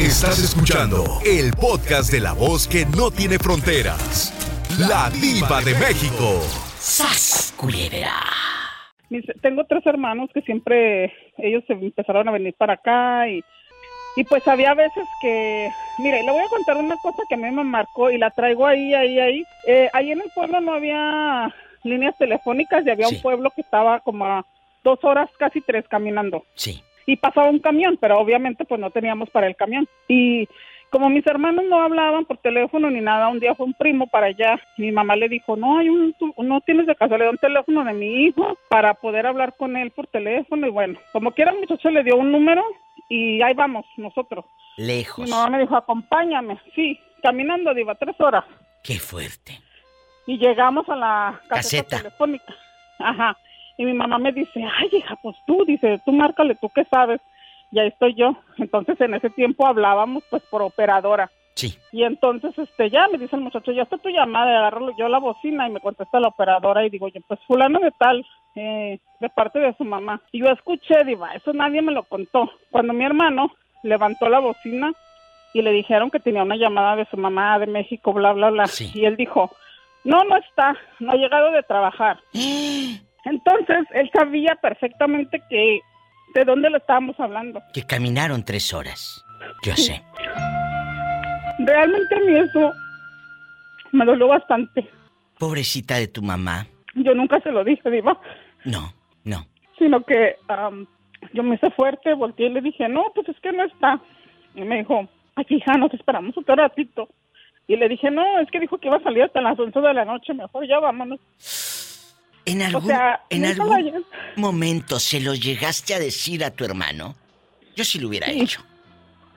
Estás escuchando el podcast de la voz que no tiene fronteras. La diva de México. ¡Sas, culebra! tengo tres hermanos que siempre ellos se empezaron a venir para acá y, y pues había veces que, mire, le voy a contar una cosa que a mí me marcó y la traigo ahí, ahí, ahí. Eh, ahí en el pueblo no había líneas telefónicas y había Sí. un pueblo que estaba como a dos horas, casi tres caminando. Sí. Y pasaba un camión, pero obviamente pues no teníamos para el camión. Y como mis hermanos no hablaban por teléfono ni nada, un día fue un primo para allá. Mi mamá le dijo, no, hay un, tu- no tienes de casualidad un teléfono de mi hijo para poder hablar con él por teléfono. Y bueno, como quiera el muchacho le dio un número y ahí vamos nosotros. Lejos. Mi mamá me dijo, acompáñame. Sí, caminando, diva, tres horas. Qué fuerte. Y llegamos a la caseta, Caseta. telefónica. Ajá. Y mi mamá me dice, ay, hija, pues tú, dice, tú márcale, tú qué sabes. Y ahí estoy yo. Entonces en ese tiempo hablábamos pues por operadora. Sí. Y entonces este ya me dice el muchacho, ya está tu llamada, y agarro yo la bocina y me contesta la operadora y digo yo, pues fulano de tal, eh, de parte de su mamá. Y yo escuché, diva, eso nadie me lo contó. Cuando mi hermano levantó la bocina y le dijeron que tenía una llamada de su mamá de México, bla, bla, bla. Sí. Y él dijo, no, no está, no ha llegado de trabajar. Entonces él sabía perfectamente que de dónde le estábamos hablando. Que caminaron tres horas. Yo sé. Realmente a mí eso me dolió bastante. Pobrecita de tu mamá. Yo nunca se lo dije, Diva, No, no. sino que am, yo me hice fuerte, volteé y le dije, no, pues es que no está. Y me dijo, ay, hija, nos esperamos otro ratito. Y le dije, no, es que dijo que iba a salir hasta las 11 de la noche, mejor ya vámonos. En O algún, sea, en nunca algún vayas. momento se lo llegaste a decir a tu hermano. Yo sí lo hubiera Sí. hecho.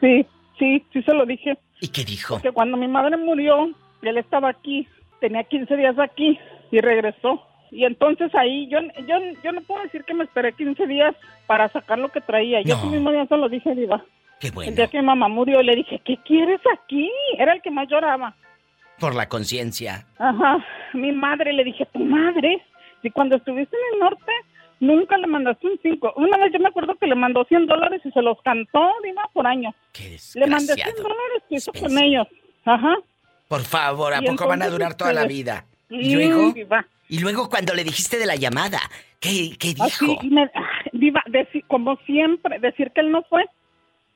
Sí, sí, sí se lo dije. ¿Y qué dijo? Que cuando mi madre murió, él estaba aquí, tenía 15 días aquí y regresó. Y entonces ahí yo, yo, yo no puedo decir que me esperé 15 días para sacar lo que traía. Yo ese mismo día se lo dije, Diva. Qué El bueno. día que mi mamá murió, le dije, ¿qué quieres aquí? Era el que más lloraba. Por la conciencia. Ajá, mi madre, le dije, ¿tu madre? Si cuando estuviste en el norte, nunca le mandaste un 5. Una vez yo me acuerdo que le mandó 100 dólares y se los cantó, Diva, por año. Qué Le mandé 100 desgraciado. dólares y hizo con ellos. Ajá. Por favor, ¿a Y poco van a durar toda la este, vida? ¿Y luego? Diva. Y luego cuando le dijiste de la llamada, ¿qué, qué dijo? Así, y me, ah, diva, como siempre, decir que él no fue.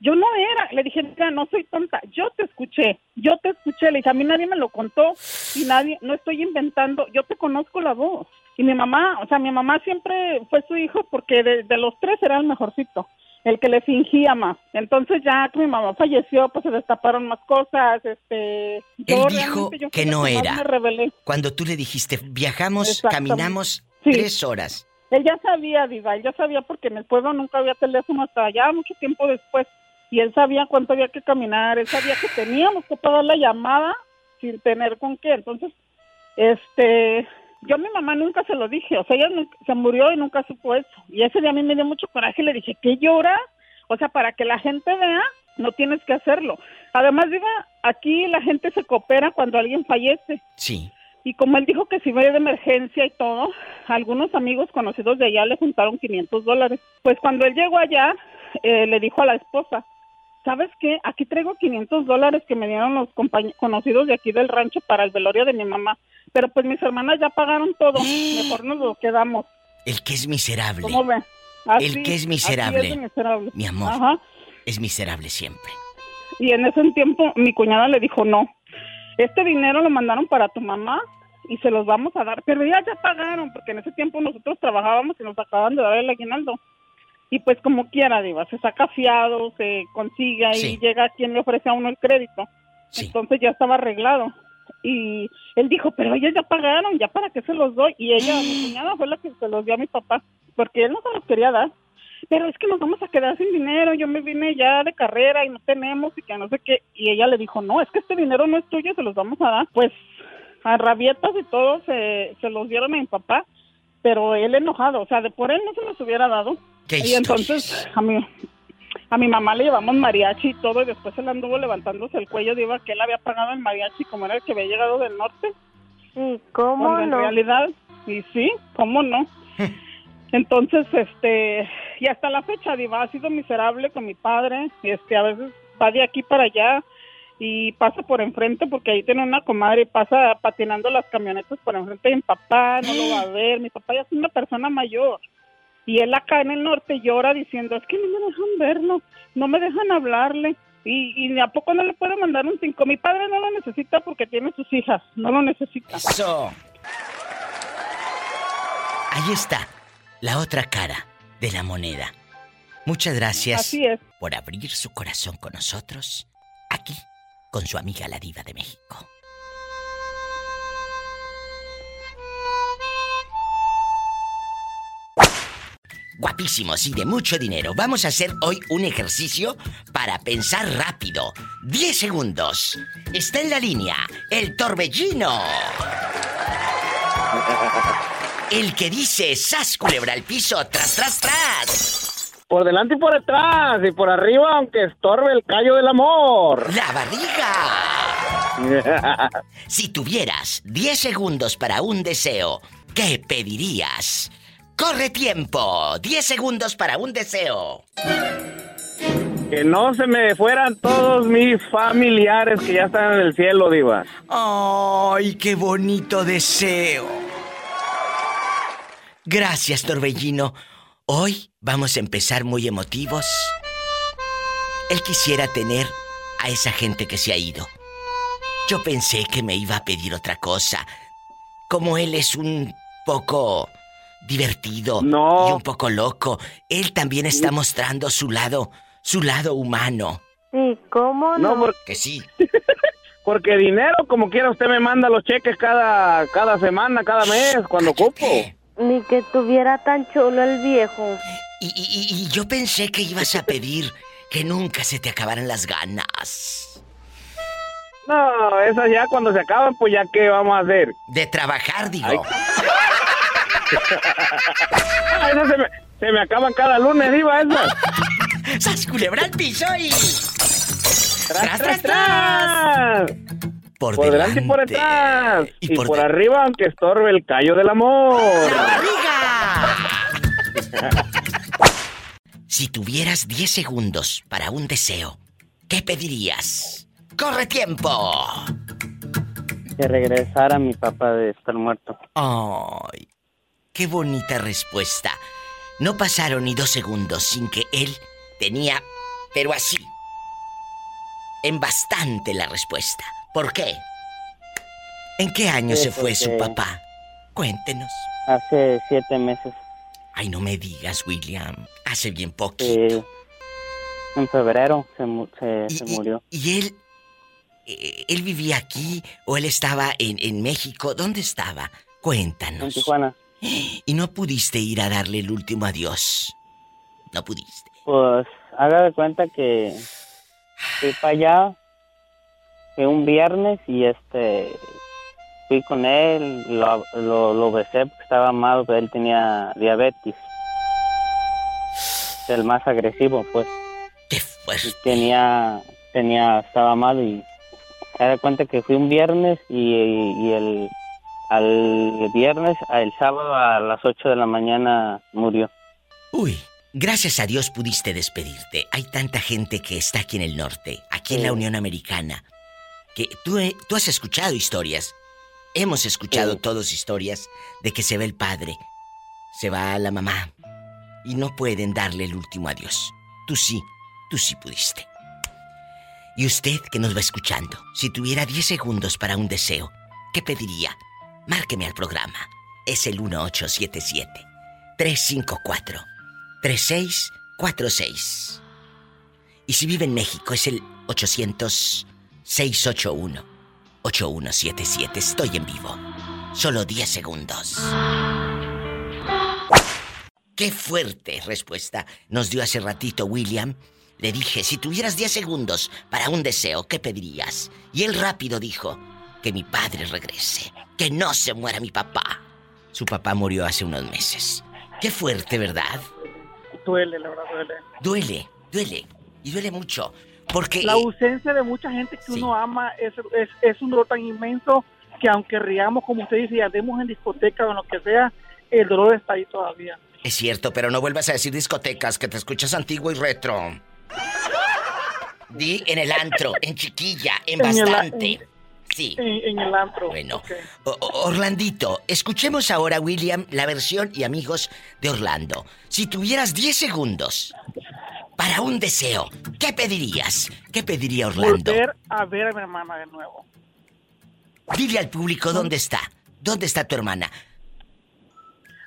Yo no era, le dije, mira, no soy tonta, yo te escuché, yo te escuché, le dije, a mí nadie me lo contó y nadie, no estoy inventando, yo te conozco la voz. Y mi mamá, o sea, mi mamá siempre fue su hijo porque de, de los tres era el mejorcito, el que le fingía más. Entonces ya que mi mamá falleció, pues se destaparon más cosas, este... Él dijo yo que no era. Me rebelé. Cuando tú le dijiste, viajamos, caminamos Sí. tres horas. Él ya sabía, Diva, él ya sabía porque en el pueblo nunca había teléfono hasta allá mucho tiempo después. Y él sabía cuánto había que caminar, él sabía que teníamos que pagar la llamada sin tener con qué. Entonces, este, yo a mi mamá nunca se lo dije, o sea, ella se murió y nunca supo eso. Y ese día a mí me dio mucho coraje y le dije, ¿qué lloras? O sea, para que la gente vea, no tienes que hacerlo. Además, Diva, aquí la gente se coopera cuando alguien fallece. Sí. Y como él dijo que si iba de emergencia y todo, algunos amigos conocidos de allá le juntaron 500 dólares. Pues cuando él llegó allá, eh, le dijo a la esposa, ¿sabes qué? Aquí traigo 500 dólares que me dieron los conocidos de aquí del rancho para el velorio de mi mamá. Pero pues mis hermanas ya pagaron todo, mejor nos lo quedamos. El que es miserable. ¿Cómo ve? El que es miserable. de miserable. Mi amor. Ajá. Es miserable siempre. Y en ese tiempo mi cuñada le dijo, no, este dinero lo mandaron para tu mamá y se los vamos a dar. Pero ya ya pagaron, porque en ese tiempo nosotros trabajábamos y nos acaban de dar el aguinaldo. Y pues como quiera, Diva, se saca fiado, se consigue y Sí. llega quien le ofrece a uno el crédito. Sí. Entonces ya estaba arreglado. Y él dijo, pero ellos ya pagaron, ya para qué se los doy. Y ella, mi cuñada, fue la que se los dio a mi papá, porque él no se los quería dar. Pero es que nos vamos a quedar sin dinero, yo me vine ya de carrera y no tenemos y que no sé qué. Y ella le dijo, no, es que este dinero no es tuyo, se los vamos a dar. Pues a rabietas y todo se, se los dieron a mi papá, pero él enojado, o sea, de por él no se los hubiera dado. ¿Qué y entonces a mi, a mi mamá le llevamos mariachi y todo y después él anduvo levantándose el cuello, digo que él había pagado el mariachi como era el que había llegado del norte. Sí, ¿cómo Cuando en no? realidad, y sí, ¿cómo no? Entonces, este, y hasta la fecha, Diva, ha sido miserable con mi padre. Este, a veces va de aquí para allá y pasa por enfrente porque ahí tiene una comadre y pasa patinando las camionetas por enfrente de mi papá, no lo va a ver, mi papá ya es una persona mayor. Y él acá en el norte llora diciendo, es que no me dejan verlo, no me dejan hablarle. Y, y a poco no le puedo mandar un cinco. Mi padre no lo necesita porque tiene sus hijas, no lo necesita. Eso. Ahí está, la otra cara de la moneda. Muchas gracias Así es. por abrir su corazón con nosotros, aquí, con su amiga la diva de México. Guapísimos y de mucho dinero. Vamos a hacer hoy un ejercicio para pensar rápido. 10 segundos. Está en la línea el torbellino. El que dice sas culebra al piso, tras, tras, tras. Por delante y por detrás, y por arriba, aunque estorbe el callo del amor. La barriga. Si tuvieras 10 segundos para un deseo, ¿qué pedirías? Corre tiempo. 10 segundos para un deseo. que no se me fueran todos mis familiares que ya están en el cielo, Diva. ¡Ay, qué bonito deseo! Gracias, Torbellino. Hoy vamos a empezar muy emotivos. Él quisiera tener a esa gente que se ha ido. Yo pensé que me iba a pedir otra cosa. Como él es un poco divertido No. y un poco loco, él también está mostrando su lado, su lado humano. Sí, ¿cómo no? Que sí. porque dinero, como quiera, usted me manda los cheques cada, cada semana, cada mes, cuando ocupo. Ni que tuviera tan chulo el viejo. Y, y- y- y yo pensé que ibas a pedir que nunca se te acabaran las ganas. No, esas ya cuando se acaban, pues ya qué vamos a hacer. De trabajar, digo. Ah, se me, se me acaban cada lunes, Diva, esas. ¡Sas culebra al piso y... Tras, tras, tras. Por, Por delante y por delante. detrás. Y Y, por por, de- arriba, aunque estorbe el callo del amor. ¡La si tuvieras 10 segundos para un deseo, ¿qué pedirías? ¡Corre tiempo! Que regresara mi papá de estar muerto. ¡Ay! ¡Qué bonita respuesta! No pasaron ni dos segundos sin que él tenía, pero así, en bastante la respuesta. ¿Por qué? ¿En qué año Sí, se fue su papá? Cuéntenos. Hace siete meses. Ay, no me digas, William. Hace bien poquito. eh, en febrero se, mu- se, y, se y- murió. y él, eh, él vivía aquí o él estaba en, en México? ¿Dónde estaba? En Cuéntanos. Tijuana. Y no pudiste ir a darle el último adiós. No pudiste. Pues haga de cuenta que fui para allá. Fue un viernes y este. Fui con él, lo, lo, lo besé porque estaba malo, pero él tenía diabetes. El más agresivo, pues. Qué fuerte. tenía tenía estaba mal y se da cuenta que fui un viernes y, y el al viernes el sábado a las 8 de la mañana murió Uy, gracias a Dios pudiste despedirte. Hay tanta gente que está aquí en el norte, aquí en Sí. la Unión Americana, que tú, tú has escuchado historias. Hemos escuchado Sí. todos historias de que se va el padre, se va la mamá y no pueden darle el último adiós. Tú sí, tú sí pudiste. Y usted que nos va escuchando, si tuviera 10 segundos para un deseo, ¿qué pediría? Márqueme al programa. Es el 1877 354 3646. Y si vive en México es el 800 681 8177. Estoy en vivo. Solo 10 segundos. Qué fuerte respuesta nos dio hace ratito William. Le dije, si tuvieras 10 segundos para un deseo, ¿qué pedirías? Y él rápido dijo, que mi padre regrese, que no se muera mi papá. Su papá murió hace unos meses. Qué fuerte, ¿verdad? Duele, la verdad, duele. Duele, duele. Y duele mucho. Porque... La ausencia de mucha gente que Sí. uno ama es, es, es un dolor tan inmenso que aunque riamos, como usted dice, y andemos en discoteca o en lo que sea, el dolor está ahí todavía. Es cierto, pero no vuelvas a decir discotecas, que te escuchas antiguo y retro. Di en el antro, en chiquilla, en bastante. Sí. En, en el antro. Bueno, Ok. O- o- Orlandito, escuchemos ahora, William, la versión y amigos de Orlando. Si tuvieras 10 segundos para un deseo, ¿qué pedirías? ¿Qué pediría Orlando? Volver a ver a mi hermana de nuevo. Dile al público dónde está. ¿Dónde está tu hermana?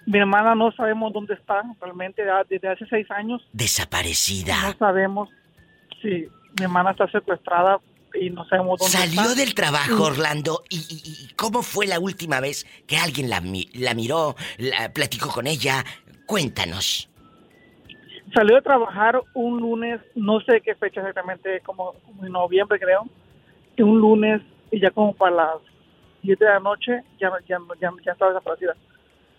Mi hermana no sabemos dónde está realmente desde hace seis años. No Desaparecida. sabemos si mi hermana está secuestrada y no sabemos dónde Salió está. del trabajo, Orlando, y, y- y cómo fue la última vez que alguien la, la miró, la platicó con ella. Cuéntanos. Salió de trabajar un lunes, no sé qué fecha exactamente, como, como en noviembre creo, y un lunes y ya como para las 7 de la noche ya, ya, ya, ya estaba desaparecida.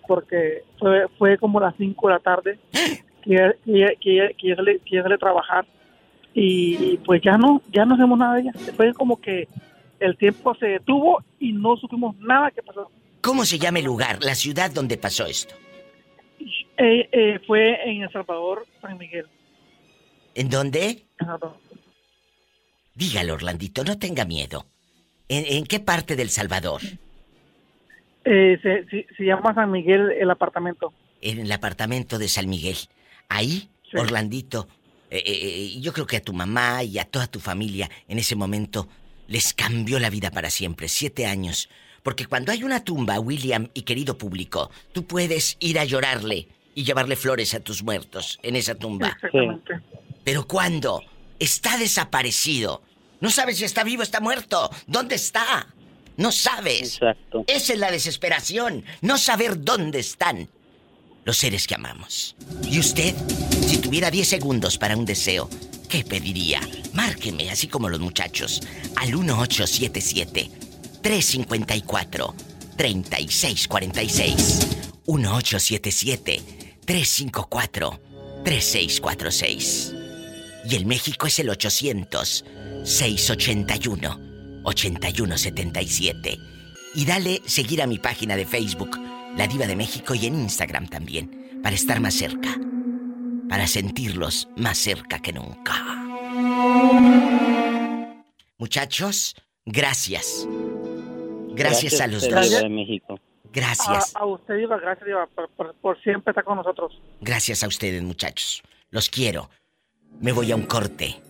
Porque fue, fue como las 5 de la tarde que ella, que ella, que que que sale a trabajar y, pues ya no, ya no hacemos nada de ella. Fue como que el tiempo se detuvo y no supimos nada que pasó. ¿Cómo se llama el lugar, la ciudad donde pasó esto? Eh, eh, fue en El Salvador, San Miguel. ¿En dónde? Ajá. Dígalo, Orlandito, no tenga miedo. ¿En, en qué parte del Salvador? Eh, se, se, se llama San Miguel el apartamento. En el apartamento de San Miguel. Ahí, Sí. Orlandito, eh, eh, eh, yo creo que a tu mamá y a toda tu familia en ese momento les cambió la vida para siempre. Siete años. Porque cuando hay una tumba, William y querido público, tú puedes ir a llorarle y llevarle flores a tus muertos en esa tumba. Exactamente. Pero cuando está desaparecido, no sabes si está vivo o está muerto. ¿Dónde está? No sabes. Exacto. Esa es la desesperación, no saber dónde están los seres que amamos. ¿Y usted, si tuviera 10 segundos para un deseo, qué pediría? Márqueme, así como los muchachos, al 1877 354 3646. 1877 354 3646. Y el México es el 800 681 8177. Y dale seguir a mi página de Facebook, La Diva de México, y en Instagram también, para estar más cerca. Para sentirlos más cerca que nunca. Muchachos, gracias. Gracias, a los dos. Diva de México. Gracias. A, a usted, Diva, gracias, Diva, por, por- por siempre estar con nosotros. Gracias a ustedes, muchachos. Los quiero. Me voy a un corte.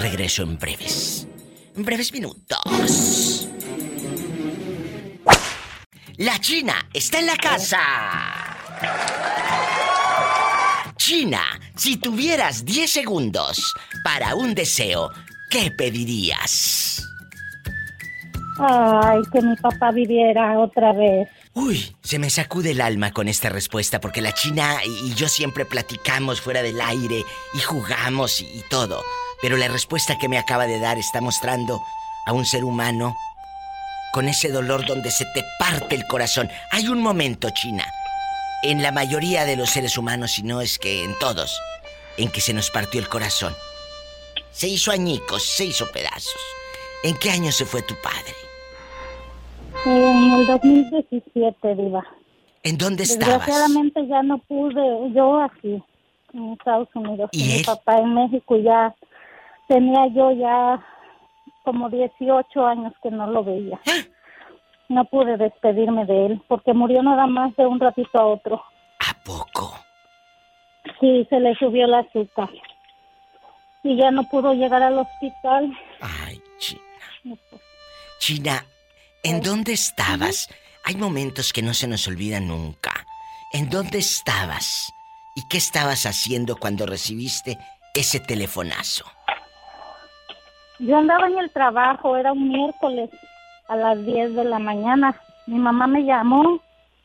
Regreso en breves. En breves minutos. La China está en la casa. China, si tuvieras 10 segundos para un deseo, ¿qué pedirías? Ay, que mi papá viviera otra vez. Uy, se me sacude el alma con esta respuesta porque la China y yo siempre platicamos fuera del aire y jugamos y, y todo. Pero la respuesta que me acaba de dar está mostrando a un ser humano con ese dolor donde se te parte el corazón. Hay un momento, China, en la mayoría de los seres humanos, si no es que en todos, en que se nos partió el corazón. Se hizo añicos, se hizo pedazos. ¿En qué año se fue tu padre? En el 2017, Diva. ¿En dónde estabas? Desgraciadamente ya no pude, yo aquí, en Estados Unidos. ¿Y mi él? papá en México ya tenía yo ya como 18 años que no lo veía. No pude despedirme de él porque murió nada más de un ratito a otro. ¿A poco? Sí, se le subió el azúcar. Y ya no pudo llegar al hospital. Ay, China. China, ¿en dónde estabas? Hay momentos que no se nos olvidan nunca. ¿En dónde estabas? ¿Y qué estabas haciendo cuando recibiste ese telefonazo? Yo andaba en el trabajo, era un miércoles a las 10 de la mañana. Mi mamá me llamó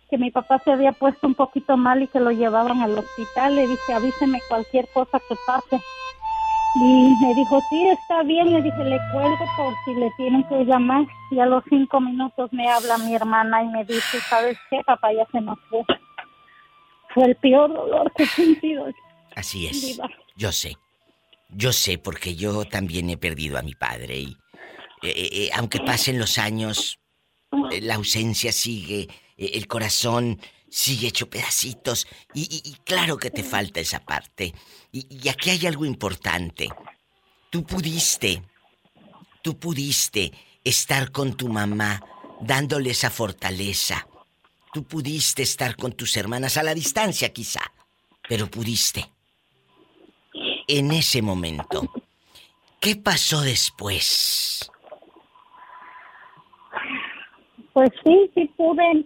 que mi papá se había puesto un poquito mal y que lo llevaban al hospital. Le dije, avíseme cualquier cosa que pase. Y me dijo, sí, está bien. Le dije, le cuelgo por si le tienen que llamar. Y a los cinco minutos me habla mi hermana y me dice, ¿sabes qué? Papá ya se nos fue. Fue el peor dolor que he sentido. Así es. Yo sé. Yo sé porque yo también he perdido a mi padre y eh, eh, eh, aunque pasen los años, la ausencia sigue, el corazón sigue hecho pedacitos y claro que te falta esa parte. Y, y aquí hay algo importante. tú pudiste, tú pudiste estar con tu mamá dándole esa fortaleza. Tú pudiste estar con tus hermanas a la distancia quizá, pero pudiste. En ese momento, ¿qué pasó después? Pues sí, sí pude.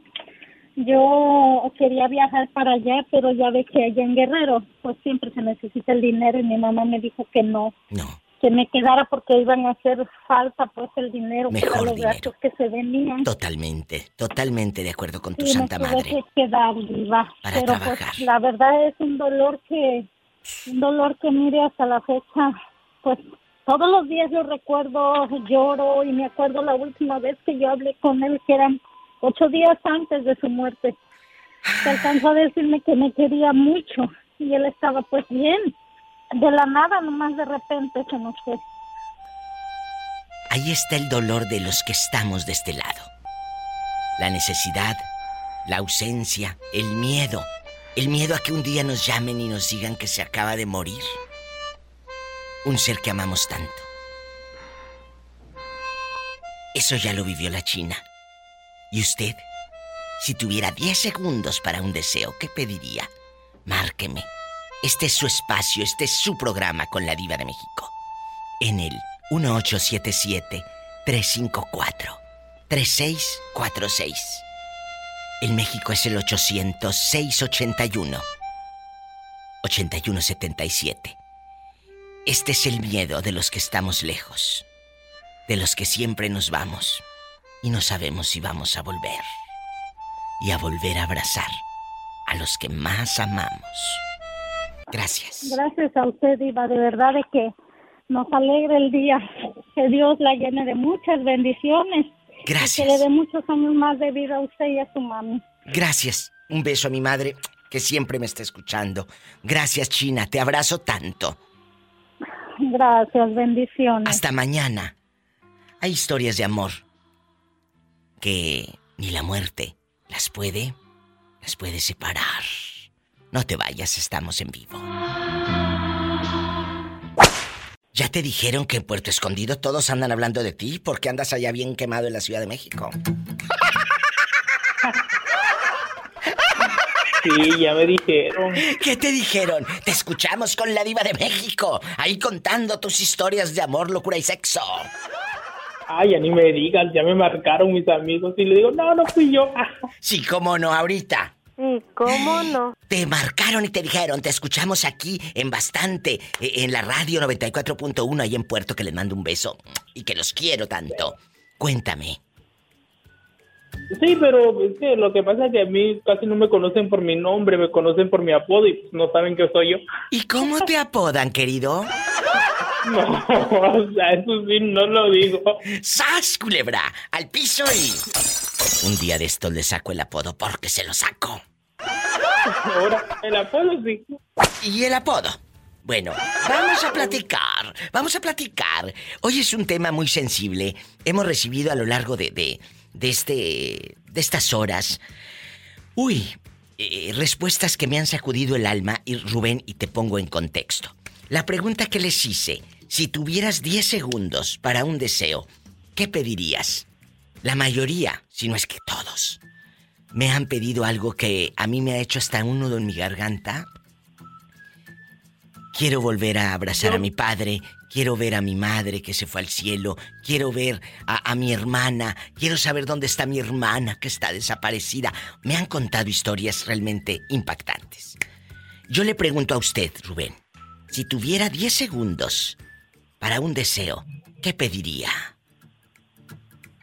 Yo quería viajar para allá, pero ya ve que allá en Guerrero, pues siempre se necesita el dinero y mi mamá me dijo que no. No. Que me quedara porque iban a hacer falta pues el dinero Mejor para los dinero. gastos que se venían. Totalmente, totalmente de acuerdo con tu Sí, me santa tuve madre. que quedar viva. Para Pero trabajar. pues la verdad es un dolor que, un dolor que mire hasta la fecha, pues todos los días yo recuerdo, lloro y me acuerdo la última vez que yo hablé con él, que eran ocho días antes de su muerte. Se alcanzó a decirme que me quería mucho y él estaba pues bien. De la nada, nomás de repente se nos fue. Ahí está el dolor de los que estamos de este lado. La necesidad, la ausencia, el miedo. El miedo a que un día nos llamen y nos digan que se acaba de morir. Un ser que amamos tanto. Eso ya lo vivió la China. ¿Y usted? Si tuviera 10 segundos para un deseo, ¿qué pediría? Márqueme. Este es su espacio, este es su programa con la diva de México. En el 1877-354-3646. El México es el 800-681-8177. Este es el miedo de los que estamos lejos, de los que siempre nos vamos y no sabemos si vamos a volver. Y a volver a abrazar a los que más amamos. Gracias. Gracias a usted, Iba, de verdad de que nos alegra el día. Que Dios la llene de muchas bendiciones. Y que le Gracias. dé muchos años más de vida a usted y a su mami. Gracias. Un beso a mi madre que siempre me está escuchando. Gracias, China. Te abrazo tanto. Gracias, bendiciones. Hasta mañana. Hay historias de amor que ni la muerte las puede, las puede separar. No te vayas, estamos en vivo. ¿Ya te dijeron que en Puerto Escondido todos andan hablando de ti? porque andas allá bien quemado en la Ciudad de México? Sí, ya me dijeron. ¿Qué te dijeron? Te escuchamos con la diva de México, ahí contando tus historias de amor, locura y sexo. Ay, ya ni me digas, ya me marcaron mis amigos y le digo, no, no fui yo. Sí, cómo no, ahorita. Sí, ¿cómo no? Te marcaron y te dijeron, te escuchamos aquí en bastante, eh, en la radio 94.1 ahí en Puerto, que les mando un beso y que los quiero tanto. Cuéntame. Sí, pero es que lo que pasa es que a mí casi no me conocen por mi nombre, me conocen por mi apodo y pues no saben que soy yo. ¿Y cómo te apodan, querido? No, o sea, eso sí, no lo digo. ¡Sas, culebra! Al piso y... Un día de esto le saco el apodo porque se lo saco. Ahora, el apodo sí. ¿Y el apodo? Bueno, vamos a platicar, vamos a platicar. Hoy es un tema muy sensible. Hemos recibido a lo largo de, de, de este, de estas horas, uy, eh, respuestas que me han sacudido el alma y Rubén, y te pongo en contexto. La pregunta que les hice, si tuvieras 10 segundos para un deseo, ¿qué pedirías? La mayoría, si no es que todos, me han pedido algo que a mí me ha hecho hasta un nudo en mi garganta. Quiero volver a abrazar a mi padre, quiero ver a mi madre que se fue al cielo, quiero ver a, a mi hermana, quiero saber dónde está mi hermana que está desaparecida. Me han contado historias realmente impactantes. Yo le pregunto a usted, Rubén, si tuviera 10 segundos para un deseo, ¿qué pediría?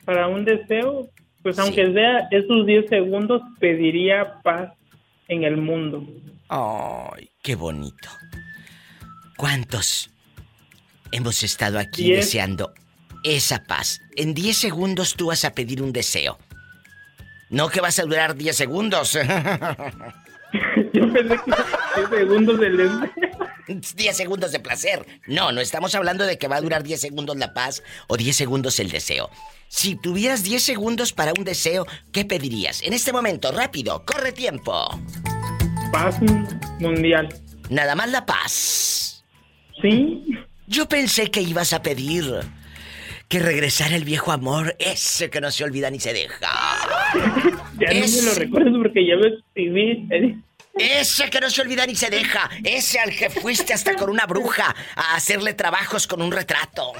Para un deseo, pues aunque sea esos 10 segundos, pediría paz en el mundo. ¡Ay, qué bonito! ¿Cuántos hemos estado aquí Diez. deseando esa paz? En 10 segundos tú vas a pedir un deseo. No que vas a durar 10 segundos. Yo pensé que 10 segundos del deseo. 10 segundos de placer. No, no estamos hablando de que va a durar 10 segundos la paz o 10 segundos el deseo. Si tuvieras 10 segundos para un deseo, ¿qué pedirías? En este momento, rápido, corre tiempo. Paz mundial. Nada más la paz. Sí, Yo pensé que ibas a pedir que regresara el viejo amor, ese que no se olvida ni se deja. ya no me lo recuerdo porque ya me escribí. Ese que no se olvida ni se deja. Ese al que fuiste hasta con una bruja a hacerle trabajos con un retrato.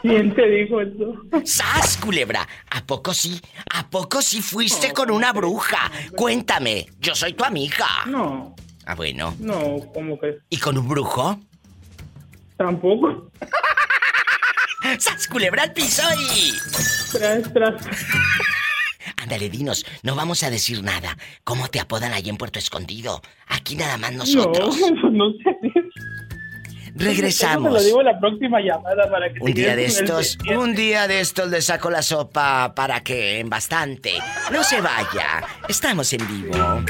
¿Quién te dijo eso? ¡Sas, culebra! ¿A poco sí? ¿A poco sí fuiste con una bruja? Cuéntame, yo soy tu amiga. No. Ah, bueno. No, ¿cómo que? ¿Y con un brujo? Tampoco. ¡Sas, culebra al piso y... Tras, tras. Ándale, dinos, no vamos a decir nada. ¿Cómo te apodan allí en Puerto Escondido? Aquí nada más nosotros. No, no sé. Regresamos. Te lo digo en la próxima llamada para que Un día de estos, un día de estos le saco la sopa para que en bastante. No se vaya. Estamos en vivo.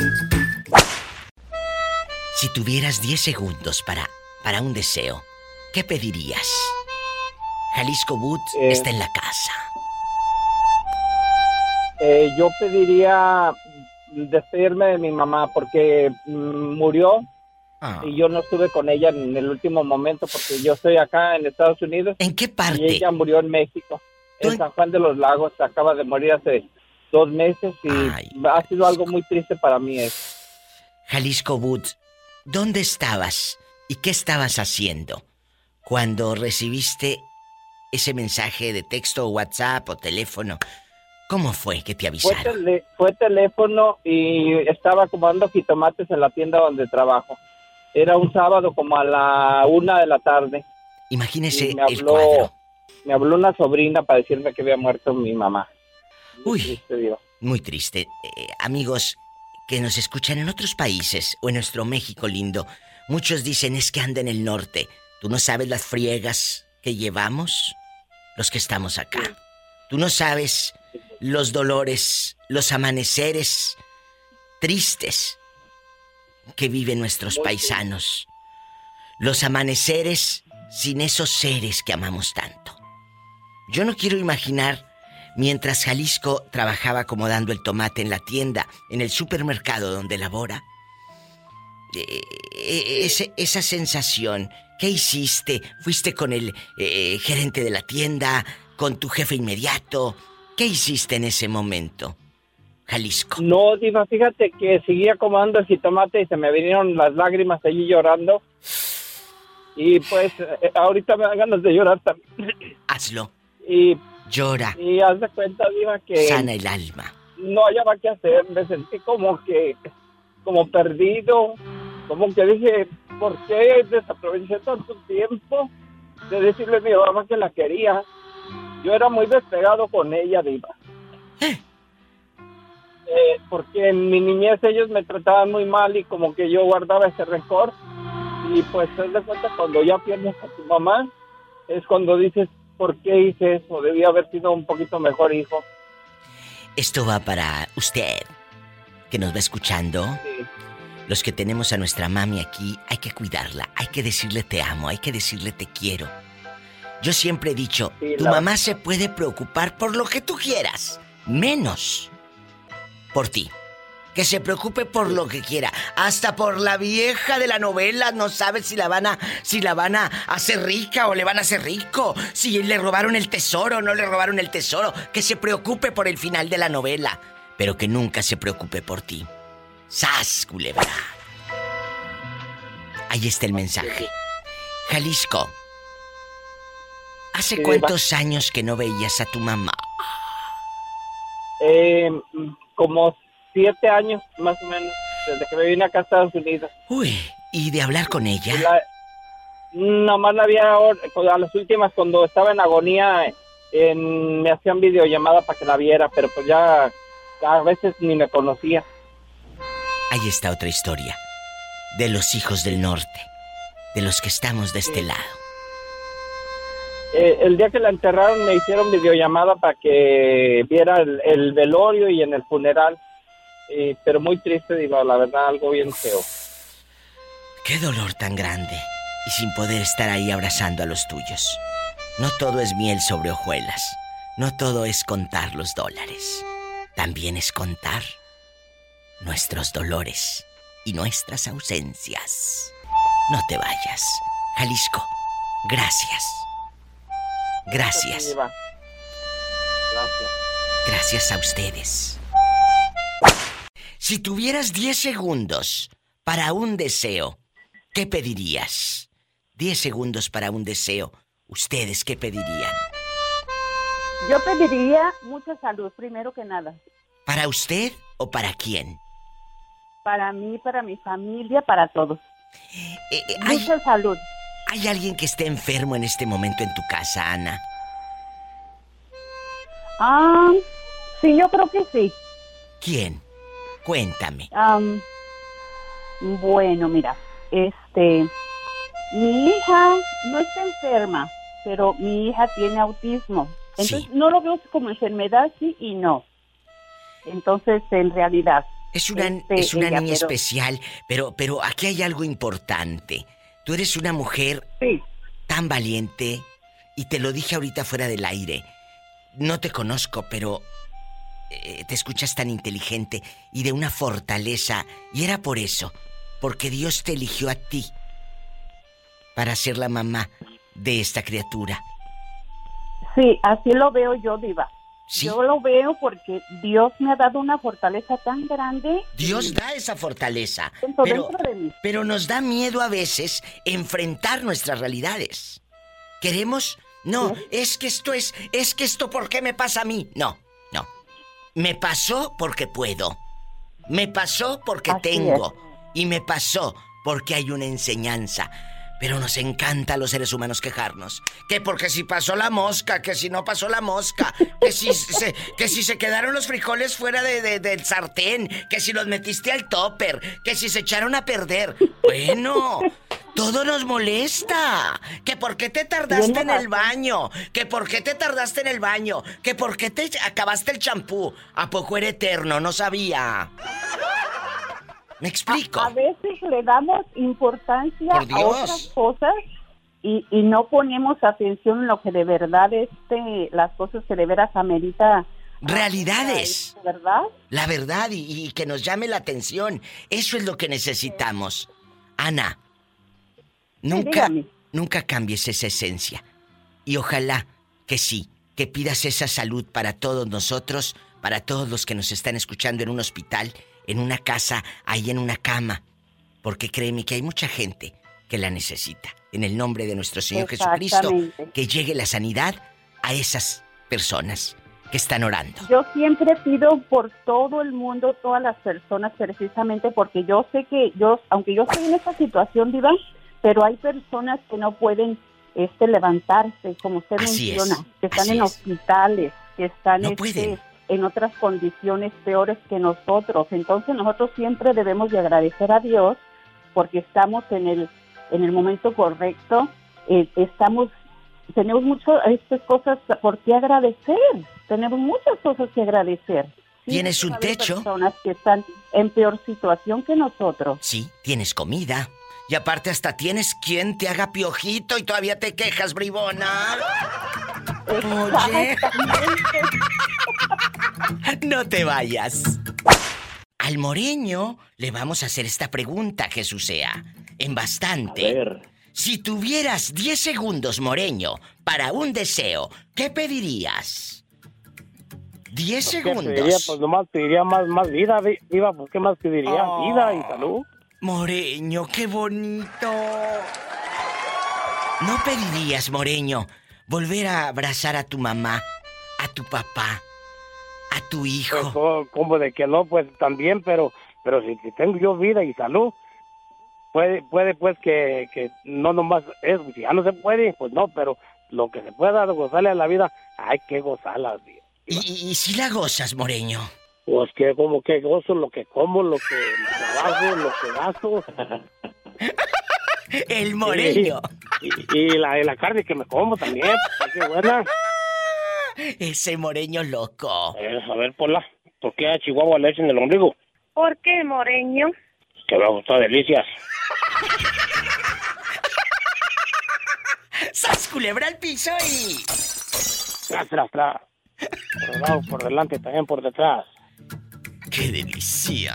Si tuvieras 10 segundos para para un deseo, ¿qué pedirías? Jalisco Wood Eh. está en la casa. Eh, yo pediría despedirme de mi mamá porque mm, murió Ah. y yo no estuve con ella en el último momento porque yo estoy acá en Estados Unidos ¿En qué y parte? ella murió en México, en San Juan de los Lagos. Acaba de morir hace dos meses y Ay, ha sido algo muy triste para mí. eso. Jalisco Wood, ¿dónde estabas y qué estabas haciendo cuando recibiste ese mensaje de texto o WhatsApp o teléfono? ¿Cómo fue que te Fue, avisaron? tele- fue teléfono y estaba acomodando jitomates en la tienda donde trabajo. Era un sábado como a la una de la tarde. Imagínese y me el habló, cuadro. me habló una sobrina para decirme que había muerto mi mamá. Uy. Triste. Muy triste. Eh, amigos que nos escuchan en otros países o en nuestro México lindo, muchos dicen es que anda en el norte. ¿Tú no sabes las friegas que llevamos? Los que estamos acá. ¿Tú no sabes los dolores, los amaneceres tristes que viven nuestros paisanos? Los amaneceres sin esos seres que amamos tanto. Yo no quiero imaginar mientras Jalisco trabajaba acomodando el tomate en la tienda, en el supermercado donde labora. eh, eh, ese- esa sensación, ¿qué hiciste? ¿Fuiste con el eh, gerente de la tienda? ¿Con tu jefe inmediato? ¿Qué hiciste en ese momento? Jalisco. No, Diva, fíjate que seguía acomodando el jitomate y se me vinieron las lágrimas allí llorando. Y pues eh, ahorita me dan ganas de llorar también. Hazlo. Y, Llora. y haz de cuenta, Diva, que Sana el alma. no hallaba qué hacer. Me sentí como que, como perdido. Como que dije, ¿por qué desaproveché tanto tiempo de decirle a mi mamá que la quería? Yo era muy despegado con ella, Diva. Eh, porque en mi niñez ellos me trataban muy mal y como que yo guardaba ese rencor. Y pues te das cuenta cuando ya pierdes a tu mamá, es cuando dices, ¿por qué hice eso? Debía haber sido un poquito mejor hijo. Esto va para usted, que nos va escuchando. Sí. Los que tenemos a nuestra mami aquí, hay que cuidarla, hay que decirle te amo, hay que decirle te quiero. Yo siempre he dicho, Sí, tu la- mamá se puede preocupar por lo que tú quieras, menos por ti. Que se preocupe por lo que quiera, hasta por la vieja de la novela, no sabe si la van a si la van a hacer rica o le van a hacer rico, si le robaron el tesoro o no le robaron el tesoro, que se preocupe por el final de la novela, pero que nunca se preocupe por ti. ¡Sas, culebra! Ahí está el mensaje. Jalisco. ¿Hace cuántos años que no veías a tu mamá? Eh, como siete años más o menos, desde que me vine acá a Estados Unidos. Uy, ¿y de hablar con ella? La, nomás la había ahora- a las últimas cuando estaba en agonía, en- me hacían videollamada para que la viera, pero pues ya a veces ni me conocía. Ahí está otra historia. De los hijos del norte. De los que estamos de este lado. Eh, el día que la enterraron me hicieron videollamada para que viera el, el velorio y en el funeral. Eh, pero muy triste, digo, la verdad, algo bien feo. Qué dolor tan grande. Y sin poder estar ahí abrazando a los tuyos. No todo es miel sobre hojuelas. No todo es contar los dólares. También es contar nuestros dolores y nuestras ausencias. No te vayas. Jalisco, Gracias. Gracias. Gracias a ustedes. Si tuvieras 10 segundos para un deseo, ¿qué pedirías? 10 segundos para un deseo. ¿Ustedes qué pedirían? Yo pediría mucha salud, primero que nada. ¿Para usted o para quién? Para mí, para mi familia, para todos. Eh, eh, ¿hay, Mucha salud. hay alguien que esté enfermo en este momento en tu casa, Ana? Ah, sí, yo creo que sí. ¿Quién? Cuéntame. Am, bueno, mira, este, mi hija no está enferma, pero mi hija tiene autismo. Entonces Sí. no lo veo como enfermedad, sí y no. Entonces, en realidad. Es una, este, es una ella, niña pero- especial, pero, pero aquí hay algo importante. Tú eres una mujer Sí, tan valiente y te lo dije ahorita fuera del aire. No te conozco, pero eh, te escuchas tan inteligente y de una fortaleza. Y era por eso, porque Dios te eligió a ti para ser la mamá de esta criatura. sí, así lo veo yo, Diva. Sí, Yo lo veo porque Dios me ha dado una fortaleza tan grande. Dios da esa fortaleza, pero, dentro de mí. pero nos da miedo a veces enfrentar nuestras realidades. Queremos, no, es que esto es, es que esto, ¿por qué me pasa a mí? No, no. Me pasó porque puedo. Me pasó porque Así tengo. Y me pasó porque hay una enseñanza. Pero nos encanta a los seres humanos quejarnos. Que porque si pasó la mosca, que si no pasó la mosca, que si se, que si se quedaron los frijoles fuera de, de- del sartén, que si los metiste al topper, que si se echaron a perder. Bueno, todo nos molesta. Que por qué te tardaste en el baño, que por qué te tardaste en el baño, que por qué te acabaste el champú. ¿A poco era eterno? No sabía. ¿Me explico? A veces le damos importancia Por a otras cosas y, y no ponemos atención en lo que de verdad este las cosas que de veras amerita Realidades. ¿verdad? La verdad y, y que nos llame la atención. Eso es lo que necesitamos. Ana, nunca, nunca cambies esa esencia. Y ojalá que sí, que pidas esa salud para todos nosotros, para todos los que nos están escuchando en un hospital, en una casa, ahí en una cama. Porque créeme que hay mucha gente que la necesita. En el nombre de nuestro Señor Jesucristo, que llegue la sanidad a esas personas que están orando. Yo siempre pido por todo el mundo, todas las personas, precisamente porque yo sé que yo, aunque yo estoy en esta situación, Diva, pero hay personas que no pueden este levantarse, como usted Así es, menciona, que están así en es. hospitales, que están No este. En otras condiciones peores que nosotros. Entonces nosotros siempre debemos de agradecer a Dios porque estamos en el en el momento correcto, eh, estamos tenemos muchas estas cosas por qué agradecer, tenemos muchas cosas que agradecer. ¿Tienes un techo? personas que están en peor situación que nosotros. Sí, tienes comida. Y aparte hasta tienes quien te haga piojito y todavía te quejas, bribona. Oye. No te vayas. Al moreño le vamos a hacer esta pregunta, Jesús sea. En bastante. Si tuvieras 10 segundos, moreño, para un deseo, ¿qué pedirías? 10 ¿Qué segundos. pediría? Pues nomás pediría más, más vida, vi- viva, pues ¿qué más pediría? Oh. Vida y salud. Moreño, qué bonito. ¿No pedirías, Moreño, volver a abrazar a tu mamá, a tu papá, a tu Pues, hijo? co- como de que no, pues también, pero pero si, si tengo yo vida y salud, puede puede pues que, que no nomás es, si ya no se puede, pues no, pero lo que se pueda gozarle a la vida, hay que gozarla. tío. ¿Y, y- y si la gozas, Moreño? Pues que como que gozo lo que como, lo que trabajo, lo que gasto. El Moreño. Y, y la, y la carne que me como también, pues, qué buena. Ese Moreño loco. Eh, a ver, Pola, ¿por qué a Chihuahua le echan el ombligo? ¿Por qué, Moreño? Que me gustó delicias. ¡Sas culebra al piso y... Tras, tras, tras. Por el lado, por delante, también por detrás. ¡Qué delicia!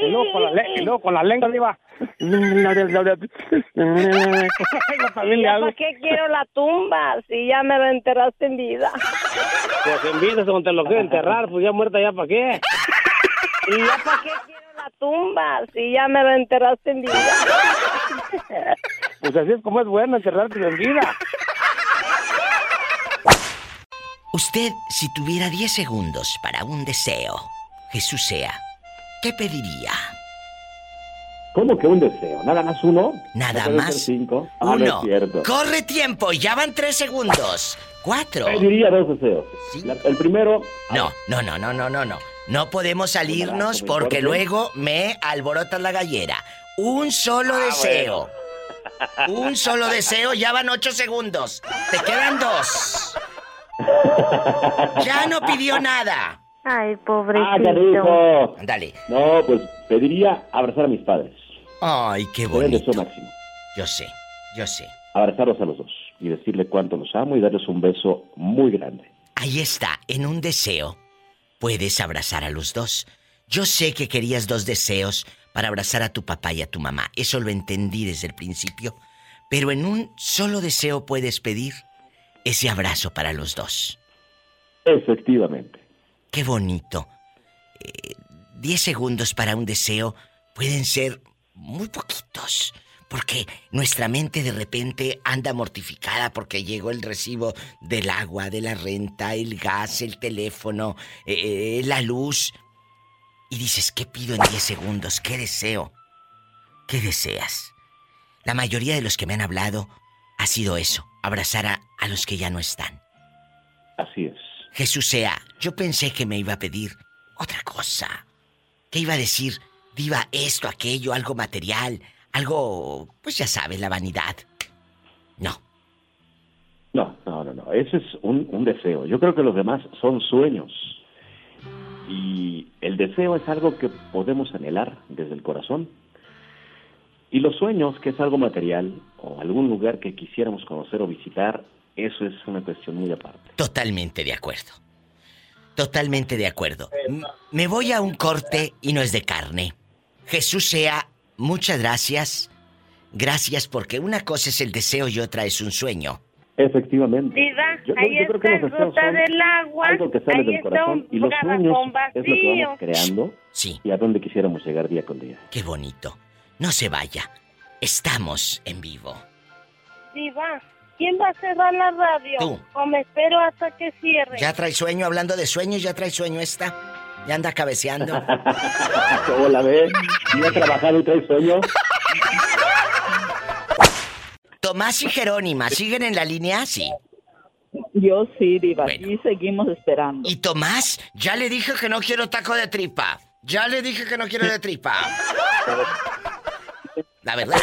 Y luego con la, le- y luego con la lengua diva. ¿Para qué quiero la tumba si ya me la enterraste en vida? Pues en vida, según te lo quiero enterrar, pues ya muerta, ¿ya para qué? ¿Y ya para qué quiero la tumba si ya me la enterraste en vida? Pues así es como es bueno enterrarte en vida. Usted, si tuviera 10 segundos para un deseo, Jesús sea, ¿qué pediría? ¿Cómo que un deseo? ¿Nada más uno? Nada ¿No puede más cinco? Ah, no Uno. Corre tiempo, ya van 3 segundos. Cuatro. Pediría dos deseos. La- el primero... No, no, no, no, no, no, no. No podemos salirnos porque luego me alborotas la gallera. Un solo Ah, deseo. Un solo deseo, ya van ocho segundos. Te quedan dos. Ya no pidió nada. Ay, ¡Ah, pobrecito. canijo! Dale. No, pues pediría abrazar a mis padres. Ay, qué bonito. máximo. Yo sé, yo sé. Abrazarlos a los dos y decirle cuánto los amo y darles un beso muy grande. Ahí está, en un deseo. Puedes abrazar a los dos. Yo sé que querías dos deseos para abrazar a tu papá y a tu mamá. Eso lo entendí desde el principio. Pero en un solo deseo puedes pedir ese abrazo para los dos. Efectivamente. Qué bonito. Eh, diez segundos para un deseo pueden ser muy poquitos. Porque nuestra mente de repente anda mortificada porque llegó el recibo del agua, de la renta, el gas, el teléfono, eh, la luz. Y dices, ¿qué pido en 10 segundos? ¿Qué deseo? ¿Qué deseas? La mayoría de los que me han hablado ha sido eso, abrazar a, a los que ya no están. Así es. Jesús sea, yo pensé que me iba a pedir otra cosa. Que iba a decir, diva esto, aquello, algo material, algo, pues ya sabes, la vanidad. No. No, no, no, no. Ese es un, un deseo. Yo creo que los demás son sueños. Y el deseo es algo que podemos anhelar desde el corazón. Y los sueños, que es algo material, o algún lugar que quisiéramos conocer o visitar, eso es una cuestión muy aparte. Totalmente de acuerdo. Totalmente de acuerdo. Me voy a un corte y no es de carne. Jesús sea, muchas gracias. Gracias porque una cosa es el deseo y otra es un sueño. Efectivamente. Diva, Yo- ahí yo creo que está son del Agua. Algo que sale ahí del corazón. Y los sueños es lo que vamos creando Sí. y a dónde quisiéramos llegar día con día. Qué bonito. No se vaya. Estamos en vivo. Diva, ¿quién va a cerrar la radio? Tú. ¿O me espero hasta que cierre? Ya trae sueño, hablando de sueños, ya trae sueño esta. Ya anda cabeceando. ¿Cómo la ves? ¿Iba a trabajar y trae sueño? Tomás y Jerónima, ¿siguen en la línea? Sí. Yo sí, Diva, y seguimos esperando. Y Tomás, ya le dije que no quiero taco de tripa. Ya le dije que no quiero de tripa. La verdad.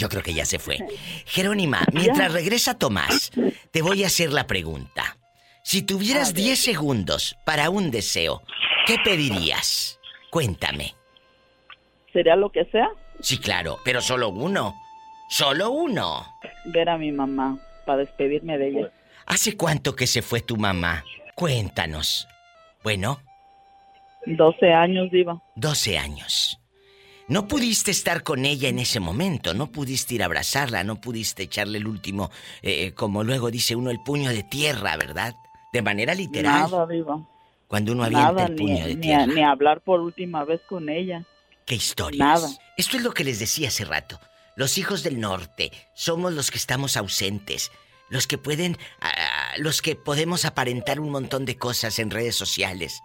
Yo creo que ya se fue. Jerónima, mientras regresa Tomás, te voy a hacer la pregunta. Si tuvieras 10 segundos para un deseo, ¿qué pedirías? Cuéntame. ¿Sería lo que sea? Sí, claro, pero solo uno. Solo uno. Ver a mi mamá para despedirme de ella. ¿Hace cuánto que se fue tu mamá? Cuéntanos. Bueno, 12 años, Diva. 12 años. No pudiste estar con ella en ese momento, no pudiste ir a abrazarla, no pudiste echarle el último, eh, como luego dice uno, el puño de tierra, ¿verdad? De manera literal. Nada, Diva. Cuando uno avienta Nada, el ni, puño de tierra. ni hablar por última vez con ella. ¿Qué historias? Nada. Esto es lo que les decía hace rato. Los hijos del norte somos los que estamos ausentes, los que pueden, los que podemos aparentar un montón de cosas en redes sociales.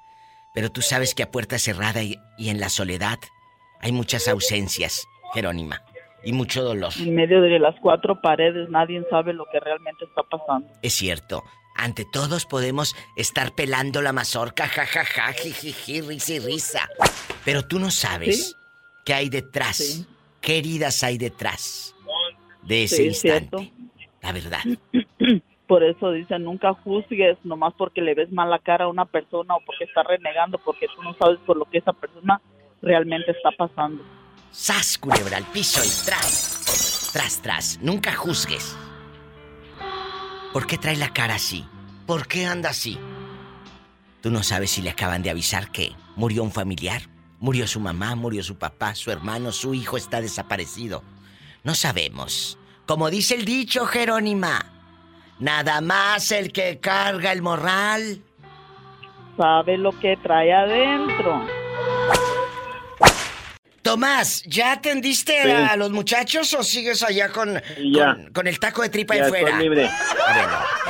Pero tú sabes que a puerta cerrada y, y en la soledad hay muchas ausencias, Jerónima, y mucho dolor. En medio de las cuatro paredes nadie sabe lo que realmente está pasando. Es cierto. Ante todos podemos estar pelando la mazorca, jajaja, jijiji, risa y risa. Pero tú no sabes Sí. qué hay detrás, qué heridas hay detrás de ese Sí, es instante. cierto. La verdad. Por eso dicen, nunca juzgues nomás porque le ves mala cara a una persona o porque está renegando, porque tú no sabes por lo que esa persona realmente está pasando. Sas, culebra, al piso y tras. Tras, tras. Nunca juzgues. ¿Por qué trae la cara así? ¿Por qué anda así? Tú no sabes si le acaban de avisar que murió un familiar, murió su mamá, murió su papá, su hermano, su hijo está desaparecido. No sabemos. Como dice el dicho, Jerónima, nada más el que carga el morral. Sabe lo que trae adentro. Tomás, ¿ya atendiste Sí. a los muchachos o sigues allá con, Ya. con, con el taco de tripa Ya de fuera? estoy libre.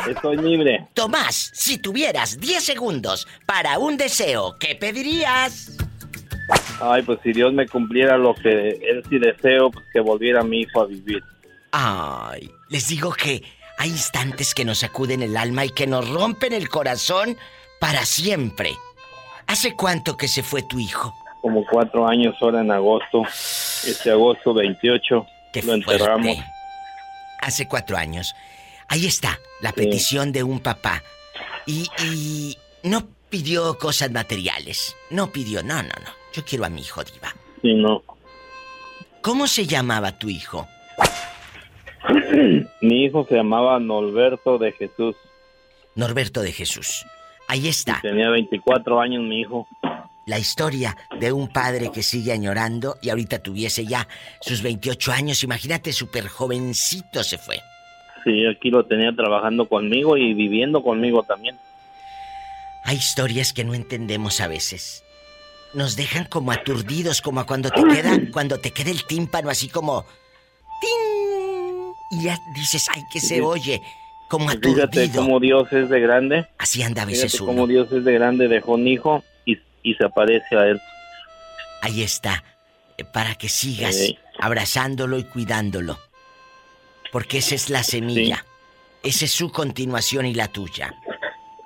Estoy libre. Tomás, si tuvieras 10 segundos para un deseo, ¿qué pedirías? Ay, pues si Dios me cumpliera lo que él sí deseo, pues que volviera mi hijo a vivir. Ay, les digo que hay instantes que nos sacuden el alma y que nos rompen el corazón para siempre. ¿Hace cuánto que se fue tu hijo? Como cuatro años ahora en agosto. Este agosto 28 lo enterramos. fuerte. Hace cuatro años. Ahí está, la petición de un papá. Y, y no pidió cosas materiales. No pidió, no, no, no. Yo quiero a mi hijo, Diva. Sí, no. ¿Cómo se llamaba tu hijo? Mi hijo se llamaba Norberto de Jesús. Norberto de Jesús. Ahí está. Tenía 24 años mi hijo. La historia de un padre que sigue añorando y ahorita tuviese ya sus 28 años. Imagínate, súper jovencito se fue. Sí, aquí lo tenía trabajando conmigo y viviendo conmigo también. Hay historias que no entendemos a veces. Nos dejan como aturdidos, como a cuando te queda, cuando te queda el tímpano así como ¡ting! y ya dices, ay, que se oye, como Fíjate aturdido. cómo Dios es de grande. Así anda a veces Fíjate uno. cómo Dios es de grande, dejó un hijo y, y se aparece a él. Ahí está, para que sigas Sí. abrazándolo y cuidándolo. Porque esa es la semilla. Esa es su continuación y la tuya.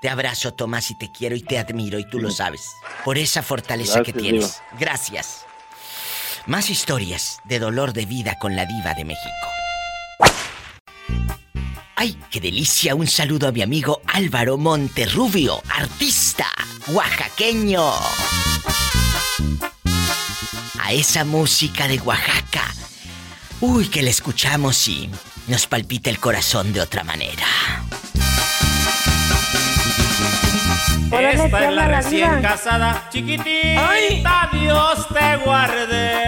Te abrazo, Tomás, y te quiero y te admiro, y tú lo sabes. Por esa fortaleza que tienes. Gracias. Más historias de dolor de vida con la diva de México. ¡Ay, qué delicia! Un saludo a mi amigo Álvaro Monterrubio, artista oaxaqueño. A esa música de Oaxaca. Uy, que la escuchamos y nos palpita el corazón de otra manera. Esta ¿qué es la la recién diva? casada, chiquitita, Dios te guarde.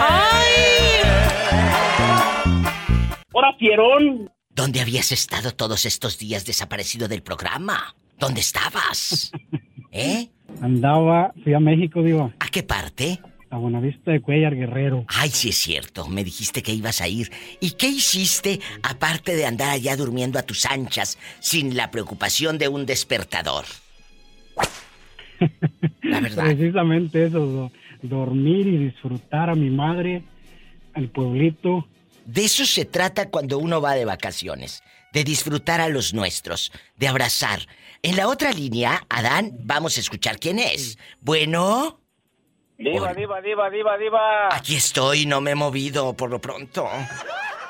¡Hora, Pierón! ¿Dónde habías estado todos estos días desaparecido del programa? ¿Dónde estabas? ¿Eh? Andaba, fui a México, digo. ¿A qué parte? A Buenavista de Cuellar, Guerrero. Ay, sí es cierto, me dijiste que ibas a ir. ¿Y qué hiciste aparte de andar allá durmiendo a tus anchas sin la preocupación de un despertador? La verdad. Precisamente eso, do- dormir y disfrutar a mi madre, al pueblito. De eso se trata cuando uno va de vacaciones, de disfrutar a los nuestros, de abrazar. En la otra línea, Adán, vamos a escuchar quién es. Bueno, Diva, diva, diva, diva, diva. aquí estoy, no me he movido por lo pronto.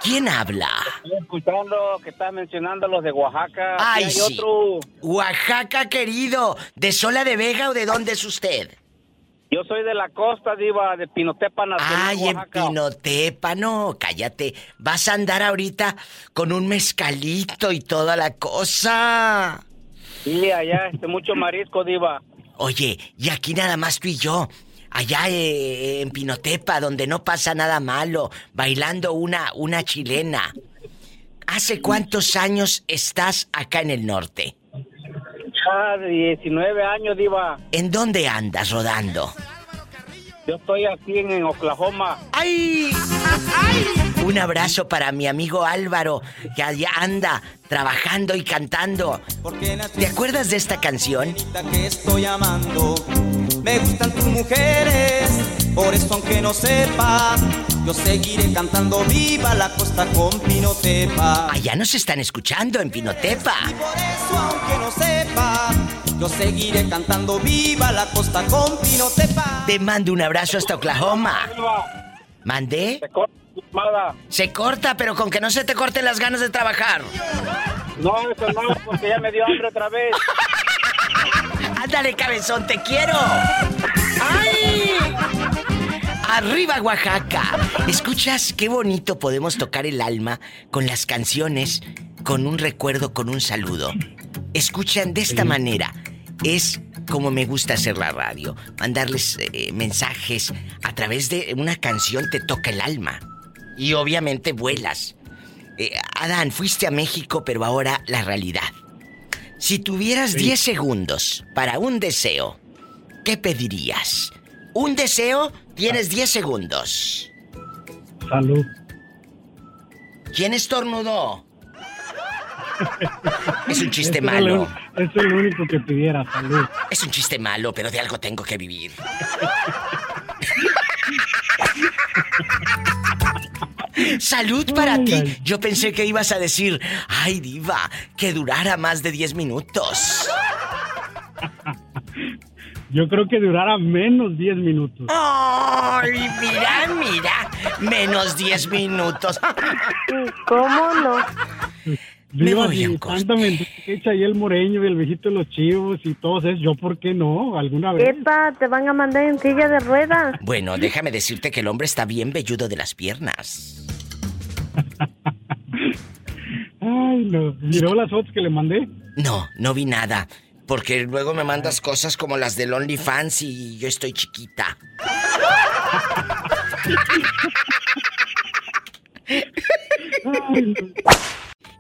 ¿Quién habla? Estoy escuchando que estás mencionando los de Oaxaca. Ay, Aquí sí. hay otro. Oaxaca, querido. ¿De Sola de Vega o de dónde es usted? Yo soy de la costa, diva, de Pinotepa Nacional, Ay, en Oaxaca. Pinotepa, no, cállate. Vas a andar ahorita con un mezcalito y toda la cosa. Sí, allá, este, mucho marisco, diva. Oye, y aquí nada más tú y yo. Allá eh, en Pinotepa, donde no pasa nada malo, bailando una, una chilena. ¿Hace cuántos años estás acá en el norte? Ya de 19 años, diva. ¿En dónde andas rodando? Yo estoy aquí en, en Oklahoma. ¡Ay! Un abrazo para mi amigo Álvaro, que allá anda trabajando y cantando. ¿Te acuerdas de esta canción? que estoy amando. Me gustan tus mujeres, por eso aunque no sepa, yo seguiré cantando viva la costa con Pinotepa. Allá nos están escuchando en Pinotepa. Por eso aunque no sepa, yo seguiré cantando viva la costa con Pinotepa. Te mando un abrazo hasta Oklahoma. ¿Mandé? Se corta, pero con que no se te corten las ganas de trabajar. No, eso no, porque ya me dio hambre otra vez. Ándale, cabezón, te quiero. Arriba, Oaxaca. ¿Escuchas qué bonito podemos tocar el alma con las canciones, con un recuerdo, con un saludo? Escuchan de esta manera. es como me gusta hacer la radio. Mandarles eh, mensajes a través de una canción te toca el alma. Y obviamente vuelas. Eh, Adán, fuiste a México, pero ahora la realidad. Si tuvieras 10 segundos para un deseo, ¿qué pedirías? Un deseo, tienes 10 segundos. Salud. ¿Quién estornudó? Es un chiste Eso era malo. es lo único que pidiera, salud. Es un chiste malo, pero de algo tengo que vivir. Salud para Ay, ti. ay. Yo pensé que ibas a decir, ay diva, que durara más de 10 minutos. Yo creo que durara menos 10 minutos. Ay, mira, mira, menos 10 minutos. ¿Cómo no? Me voy si mentira que echa ahí el moreño y el viejito de los chivos y todos eso, yo por qué no, alguna vez. Epa, te van a mandar en silla de ruedas. Bueno, déjame decirte que el hombre está bien velludo de las piernas. Ay, no. ¿Miró las fotos que le mandé? No, no vi nada. Porque luego me mandas cosas como las del OnlyFans y yo estoy chiquita.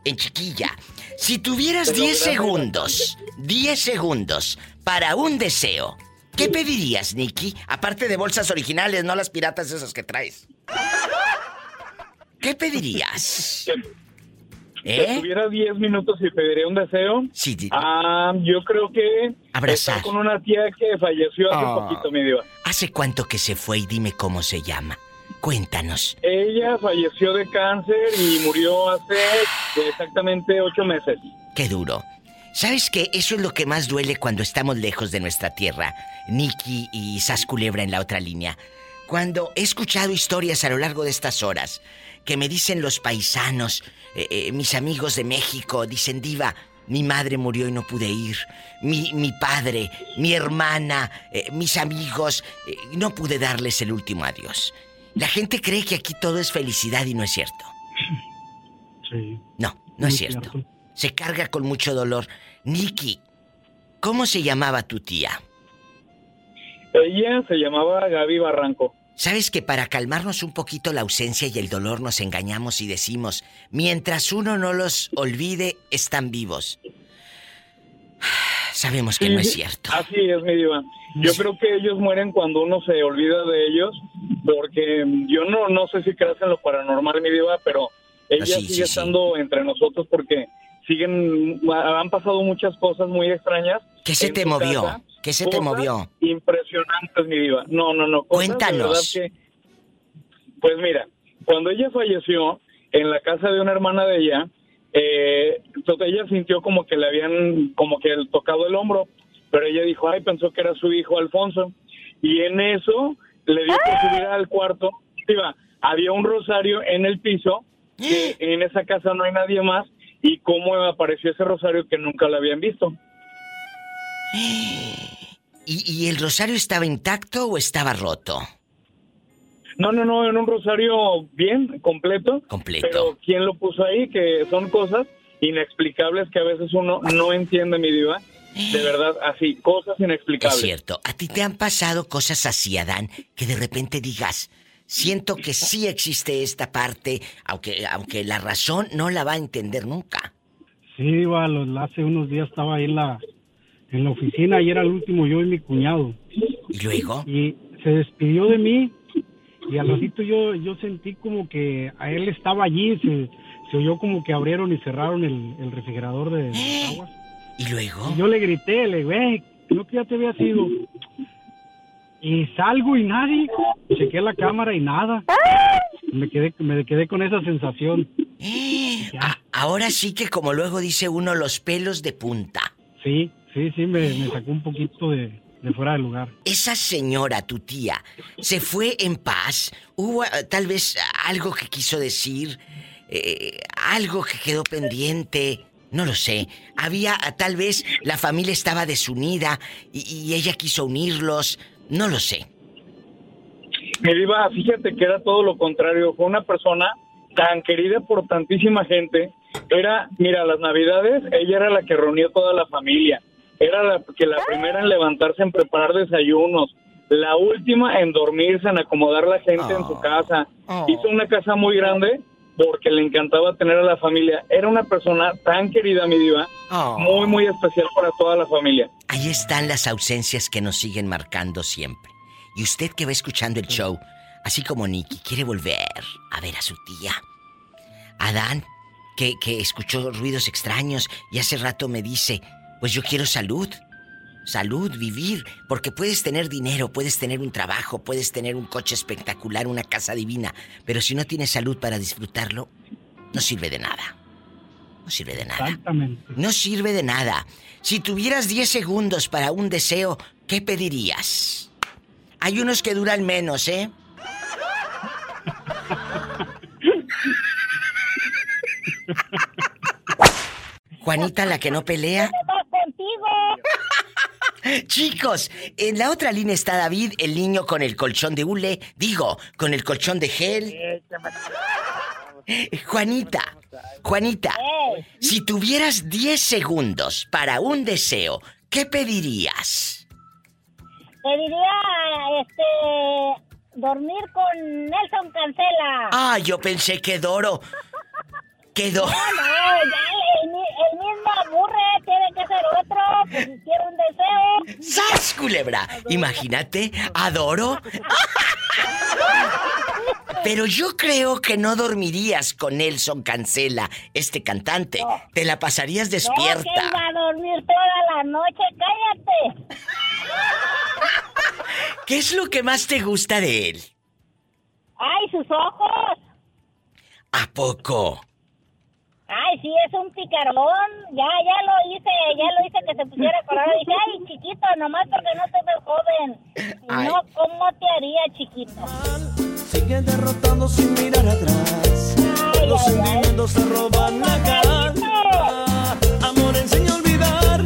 En chiquilla, si tuvieras 10 segundos, 10 segundos para un deseo, ¿qué pedirías, Nicky? Aparte de bolsas originales, no las piratas esas que traes. ¿Qué pedirías? Si ¿Eh? tuviera 10 minutos y pediría un deseo, Sí, di- ah, yo creo que Abrazar. estar con una tía que falleció hace Ah. poquito, mi diva. ¿Hace cuánto que se fue y dime cómo se llama? Cuéntanos. Ella falleció de cáncer y murió hace exactamente ocho meses. Qué duro. ¿Sabes qué? Eso es lo que más duele cuando estamos lejos de nuestra tierra. Nicky y Sas Culebra en la otra línea. Cuando he escuchado historias a lo largo de estas horas que me dicen los paisanos, eh, eh, mis amigos de México, dicen, Diva, mi madre murió y no pude ir. Mi, mi padre, mi hermana, eh, mis amigos, eh, no pude darles el último adiós. La gente cree que aquí todo es felicidad y no es cierto. Sí. No, no es cierto. Se carga con mucho dolor. Nicky, ¿cómo se llamaba tu tía? Ella se llamaba Gaby Barranco. Sabes que para calmarnos un poquito la ausencia y el dolor nos engañamos y decimos, mientras uno no los olvide, están vivos. Sabemos que no es cierto. Así es, mi diva. Yo creo que ellos mueren cuando uno se olvida de ellos, porque yo no, no sé si creas en lo paranormal, mi diva, pero ella Ah, sí, sigue sí, sí. estando entre nosotros porque siguen, han pasado muchas cosas muy extrañas. ¿Qué se te movió? casa, ¿Qué se te movió? Impresionantes, mi diva. No, no, no. cosas Cuéntanos. que- pues mira, cuando ella falleció en la casa de una hermana de ella, eh, entonces ella sintió como que le habían como que tocado el hombro, pero ella dijo, ay, pensó que era su hijo Alfonso. Y en eso le dio por subir al cuarto. Iba, había un rosario en el piso, que en esa casa no hay nadie más, y cómo apareció ese rosario que nunca lo habían visto. ¿Y, y el rosario estaba intacto o estaba roto? No, no, no, en un rosario bien, completo. Completo. Pero ¿quién lo puso ahí? Que son cosas inexplicables que a veces uno no entiende, mi diva. De verdad, así, cosas inexplicables. Es cierto. ¿A ti te han pasado cosas así, Adán, que de repente digas, siento que sí existe esta parte, aunque, aunque la razón no la va a entender nunca? Sí, los- hace unos días estaba ahí en la, en la oficina y era el último yo y mi cuñado. ¿Y luego? Y se despidió de mí y al ratito yo, yo sentí como que a él estaba allí, se, se oyó como que abrieron y cerraron el, el refrigerador de, las aguas. ¿Y luego? Y yo le grité, le digo, "Ey, creo que ya te había ido. Y salgo y nadie. Chequé la cámara y nada. Me quedé, me quedé con esa sensación. A- ahora sí que como luego dice uno, los pelos de punta. Sí, sí, sí, me, me sacó un poquito de, de fuera de lugar. Esa señora, tu tía, ¿se fue en paz? ¿Hubo eh, tal vez algo que quiso decir? Eh, ¿Algo que quedó pendiente? No lo sé. Había, eh, tal vez, la familia estaba desunida y, y ella quiso unirlos. No lo sé. Mi diva, fíjate que era todo lo contrario. Fue una persona tan querida por tantísima gente. Era, mira, las navidades, ella era la que reunió toda la familia. Era la, que la primera en levantarse en preparar desayunos, la última en dormirse, en acomodar la gente en su casa. Hizo una casa muy grande porque le encantaba tener a la familia. Era una persona tan querida, mi diva, Oh. muy, muy especial para toda la familia. Ahí están las ausencias que nos siguen marcando siempre. Y usted que va escuchando el show, así como Nicky, quiere volver a ver a su tía. Adán, que, que escuchó ruidos extraños y hace rato me dice, pues yo quiero salud. Salud, vivir, porque puedes tener dinero, puedes tener un trabajo, puedes tener un coche espectacular, una casa divina, pero si no tienes salud para disfrutarlo, no sirve de nada. No sirve de nada. Exactamente. No sirve de nada. Si tuvieras 10 segundos para un deseo, ¿qué pedirías? Hay unos que duran menos, ¿eh? Juanita, la que no pelea. Chicos, en la otra línea está David, el niño con el colchón de hule, digo, con el colchón de gel. Juanita, Juanita, si tuvieras 10 segundos para un deseo, ¿qué pedirías? Pediría, este, dormir con Nelson Cancela. Ah, yo pensé que Doro. Que No, no, ya el, mi- el mismo aburre, tiene que ser otro, pues si quiere un deseo. ¡Sas, culebra! Imagínate, adoro. Pero yo creo que no dormirías con Nelson Cancela, este cantante. Te la pasarías No, que despierta. iba a dormir toda la noche, cállate. ¿Qué es lo que más te gusta de él? Ay, sus ojos. ¿A poco? Ay, sí, es un picarón. Ya, ya lo hice, ya lo hice que se pusiera colorado. Dije, ay, chiquito, nomás porque no te ves joven. Y No, ¿cómo te haría, chiquito? Sigue derrotando sin mirar atrás. Los sentimientos se roban la calma. Amor, enseña a olvidar.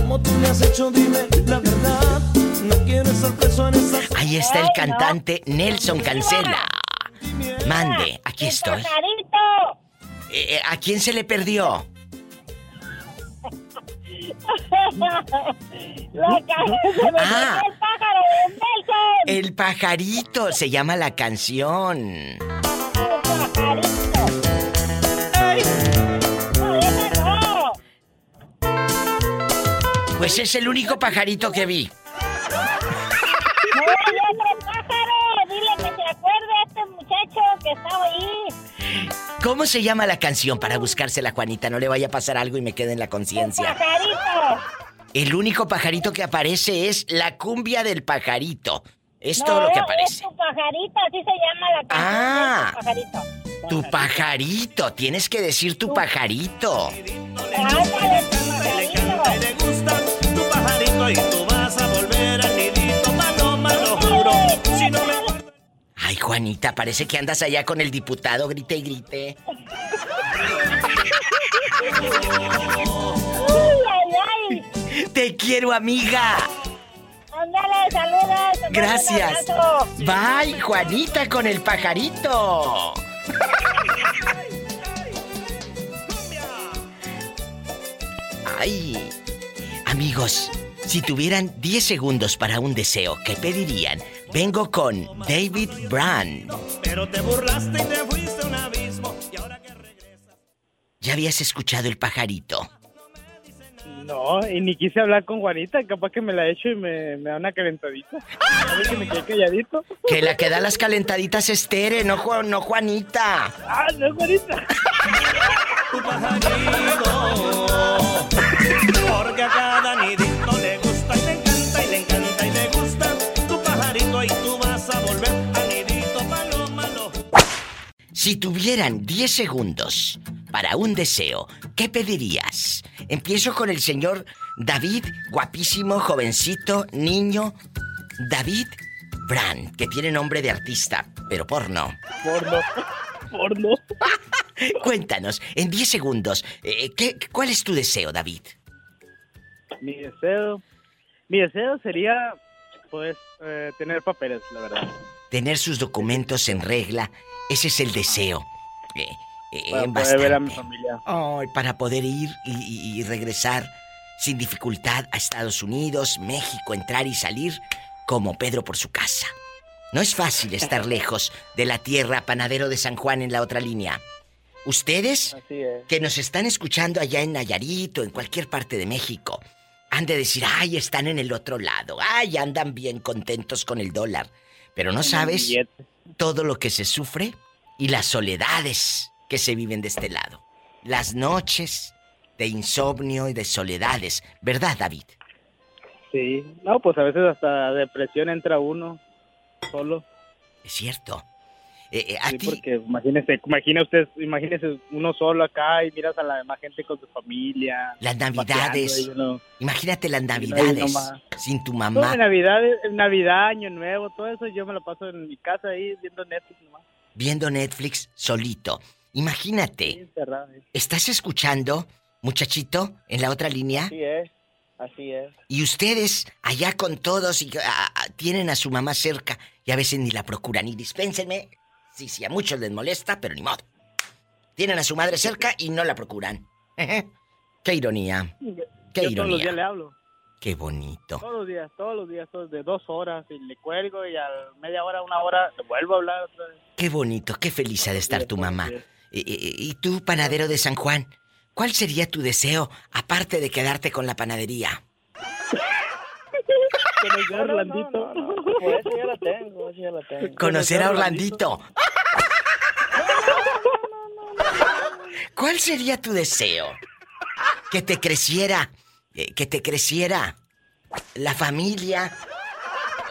Como tú me has hecho, dime la verdad. No quiero estar preso en esa. Ahí está el cantante Nelson Cancela. Mande, aquí estoy. ¡Pajarito! Eh, ¿A quién se le perdió? La se me Ah. el pájaro de Nelson. El pajarito se llama la canción. El pajarito. No, ese no. Pues es el único pajarito que vi. No, hay otro pájaro. Dile que se acuerde a este muchacho que estaba ahí. ¿Cómo se llama la canción para buscársela, Juanita? No le vaya a pasar algo y me quede en la conciencia. Pajarito. El único pajarito que aparece es la cumbia del pajarito. Es no, todo lo que Es aparece. tu pajarito, así se llama la canción. Ah. tu pajarito. Tu pajarito, tienes que decir tu pajarito. Tu pajarito Ay, Juanita, parece que andas allá con el diputado, grite y grite. Uy, ay, ay. Te quiero, amiga. Ándale, saludos. Gracias. Bye, Juanita con el pajarito. Ay, amigos, si tuvieran 10 segundos para un deseo, ¿qué pedirían? Vengo con David Brand. Pero te burlaste y te fuiste a un abismo. Y ahora que ¿Ya habías escuchado el pajarito? No, y ni quise hablar con Juanita, capaz que me la echo y me, me da una calentadita. A ver que me quedé calladito. Que la que da las calentaditas es Tere, no, Ju- no Juanita. Ah, no, Juanita. tu pajarito. Porque a cada nidito Si tuvieran 10 segundos para un deseo, ¿qué pedirías? Empiezo con el señor David, guapísimo, jovencito, niño. David Brand, que tiene nombre de artista, pero porno. Porno. Porno. Cuéntanos, en 10 segundos, eh, ¿qué, ¿cuál es tu deseo, David? Mi deseo. Mi deseo sería, pues, eh, tener papeles, la verdad. Tener sus documentos en regla, ese es el deseo. Eh, eh, Para poder bastante. ver a mi familia. Ay, para poder ir y, regresar sin dificultad a Estados Unidos, México, entrar y salir como Pedro por su casa. No es fácil estar lejos de la tierra panadero de San Juan en la otra línea. Ustedes que nos están escuchando allá en Nayarit o en cualquier parte de México, han de decir, ay, están en el otro lado, ay, andan bien contentos con el dólar. Pero no sabes todo lo que se sufre y las soledades que se viven de este lado. Las noches de insomnio y de soledades, ¿verdad, David? Sí, no, pues a veces hasta depresión entra uno solo. Es cierto. Eh, eh, a Sí, ti, porque imagínese, imagina usted, imagínese uno solo acá y miras a la demás gente con su familia. las navidades. uno- Imagínate las navidades sin tu mamá en Navidad, en Navidad, Año Nuevo, todo eso yo me lo paso en mi casa ahí viendo Netflix nomás. viendo Netflix solito. Imagínate, Encerrado, ¿eh? ¿estás escuchando, muchachito, en la otra línea? Así es, así es. Y ustedes allá con todos y ah, ah, tienen a su mamá cerca y a veces ni la procuran. Y dispénsenme, sí, sí, a muchos les molesta, pero ni modo. Tienen a su madre cerca y no la procuran. Qué ironía, qué yo todos los días ironía. le hablo. Qué bonito. Todos los días, todos los días, todos de dos horas y le cuelgo y a media hora, una hora, le vuelvo a hablar otra vez. Qué bonito, qué feliz ha de estar tu mamá. Y, y- y tú, panadero de San Juan, ¿cuál sería tu deseo aparte de quedarte con la panadería? Conocer a Orlandito. Eso ya la tengo, eso ya la tengo. Conocer a Orlandito. ¿Cuál sería tu deseo? Que te creciera, eh, que te creciera la familia.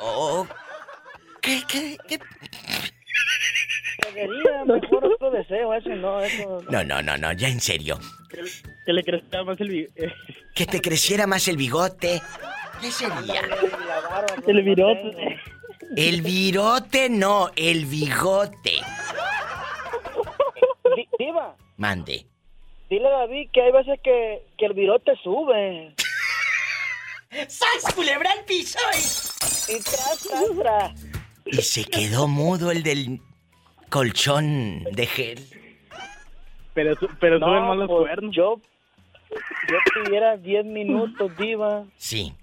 O ¿qué, qué, qué? Quería mejor otro deseo, eso no, eso No, no, no, no, ya en serio. Que le crezca más el vi- eh, Que te creciera más el bigote. ¿Qué sería? el virote. El virote no, el bigote. Di- Diva, Mande. dile a David que hay veces que, que el virote sube. ¡Sas, culebra al piso! Y tras, tras, tras. Y se quedó mudo el del colchón de gel. Pero, pero No, suben más los pues, cuernos. Yo, yo pidiera 10 minutos, Diva, Sí,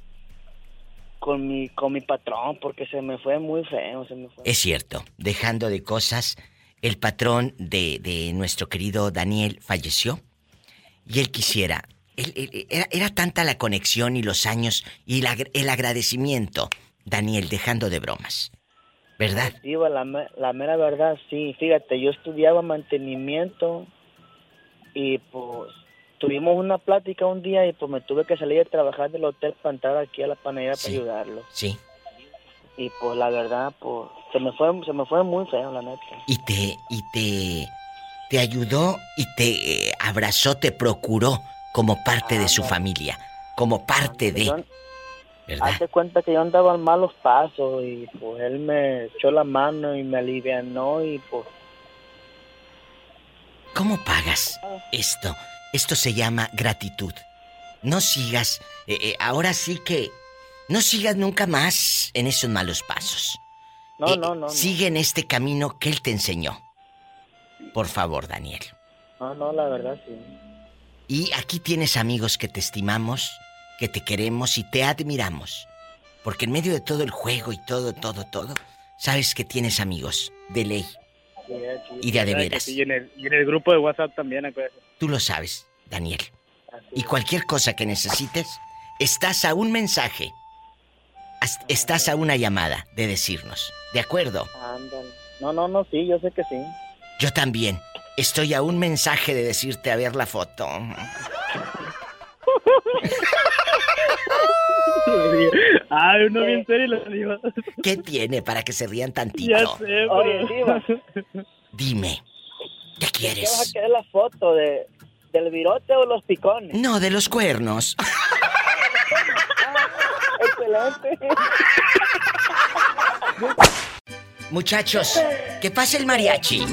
con mi, con mi patrón, porque se me fue muy feo, se me fue. es cierto. Dejando de cosas, el patrón de, de nuestro querido Daniel falleció. Y él quisiera. él- él- era, era tanta la conexión y los años y el, ag- el agradecimiento. Daniel, dejando de bromas. ¿Verdad? La, me- la mera verdad, sí. Fíjate, yo estudiaba mantenimiento y pues tuvimos una plática un día y pues me tuve que salir a trabajar del hotel para entrar aquí a la panadería Sí. para ayudarlo. Sí. Y pues la verdad, pues se me fue, se me fue muy feo, la neta. Y te, y te, te ayudó y te eh, abrazó, te procuró como parte de su familia, como parte de, Yo- ¿verdad? Hazte cuenta que yo andaba en malos pasos y pues él me echó la mano y me alivianó y pues ¿Cómo pagas esto? Esto se llama gratitud. No sigas, eh, eh, ahora sí que, no sigas nunca más en esos malos pasos. no, Eh, no, no, no. Sigue en este camino que él te enseñó. Por favor, Daniel. No, no, la verdad sí. Y aquí tienes amigos que te estimamos, que te queremos y te admiramos. Porque en medio de todo el juego y todo, todo, todo, sabes que tienes amigos de ley. Sí. Y de a de Ay, que veras. sí, y, en el, y en el grupo de WhatsApp también, acuérdate. Tú lo sabes, Daniel. Y cualquier cosa que necesites, estás a un mensaje. Estás a una llamada de decirnos. ¿De acuerdo? Ándale. No, no, no, sí, yo sé que sí. Yo también. Estoy a un mensaje de decirte a ver la foto. Ay, uno bien serio y lo digo. ¿Qué tiene para que se rían tantito? Ya sé, Oye. Diva, Dime. ¿Qué ¿qué vas quieres? a querer la foto de, del virote o los picones? No, de los cuernos. Excelente. Muchachos, que pase el mariachi.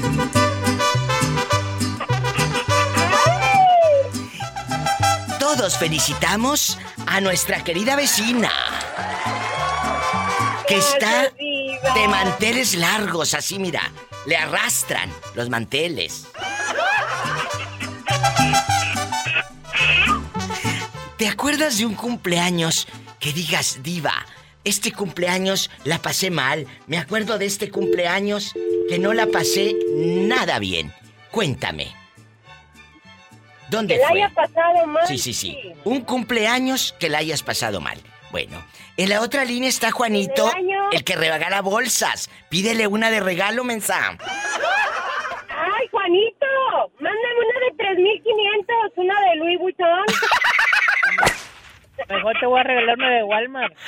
Todos felicitamos a nuestra querida vecina. Que está de manteles largos, así mira. Le arrastran los manteles. ¿Te acuerdas de un cumpleaños que digas, diva, este cumpleaños la pasé mal? Me acuerdo de este cumpleaños que no la pasé nada bien. Cuéntame. ¿Dónde Que la fue? haya pasado mal. Sí, sí, sí. Un cumpleaños que la hayas pasado mal. Bueno, en la otra línea está Juanito, el año- el que regala bolsas. Pídele una de regalo, mensa. ¡Ay, Juanito! Mándame una de 3500, una de Louis Vuitton. Mejor te voy a regalar una de Walmart.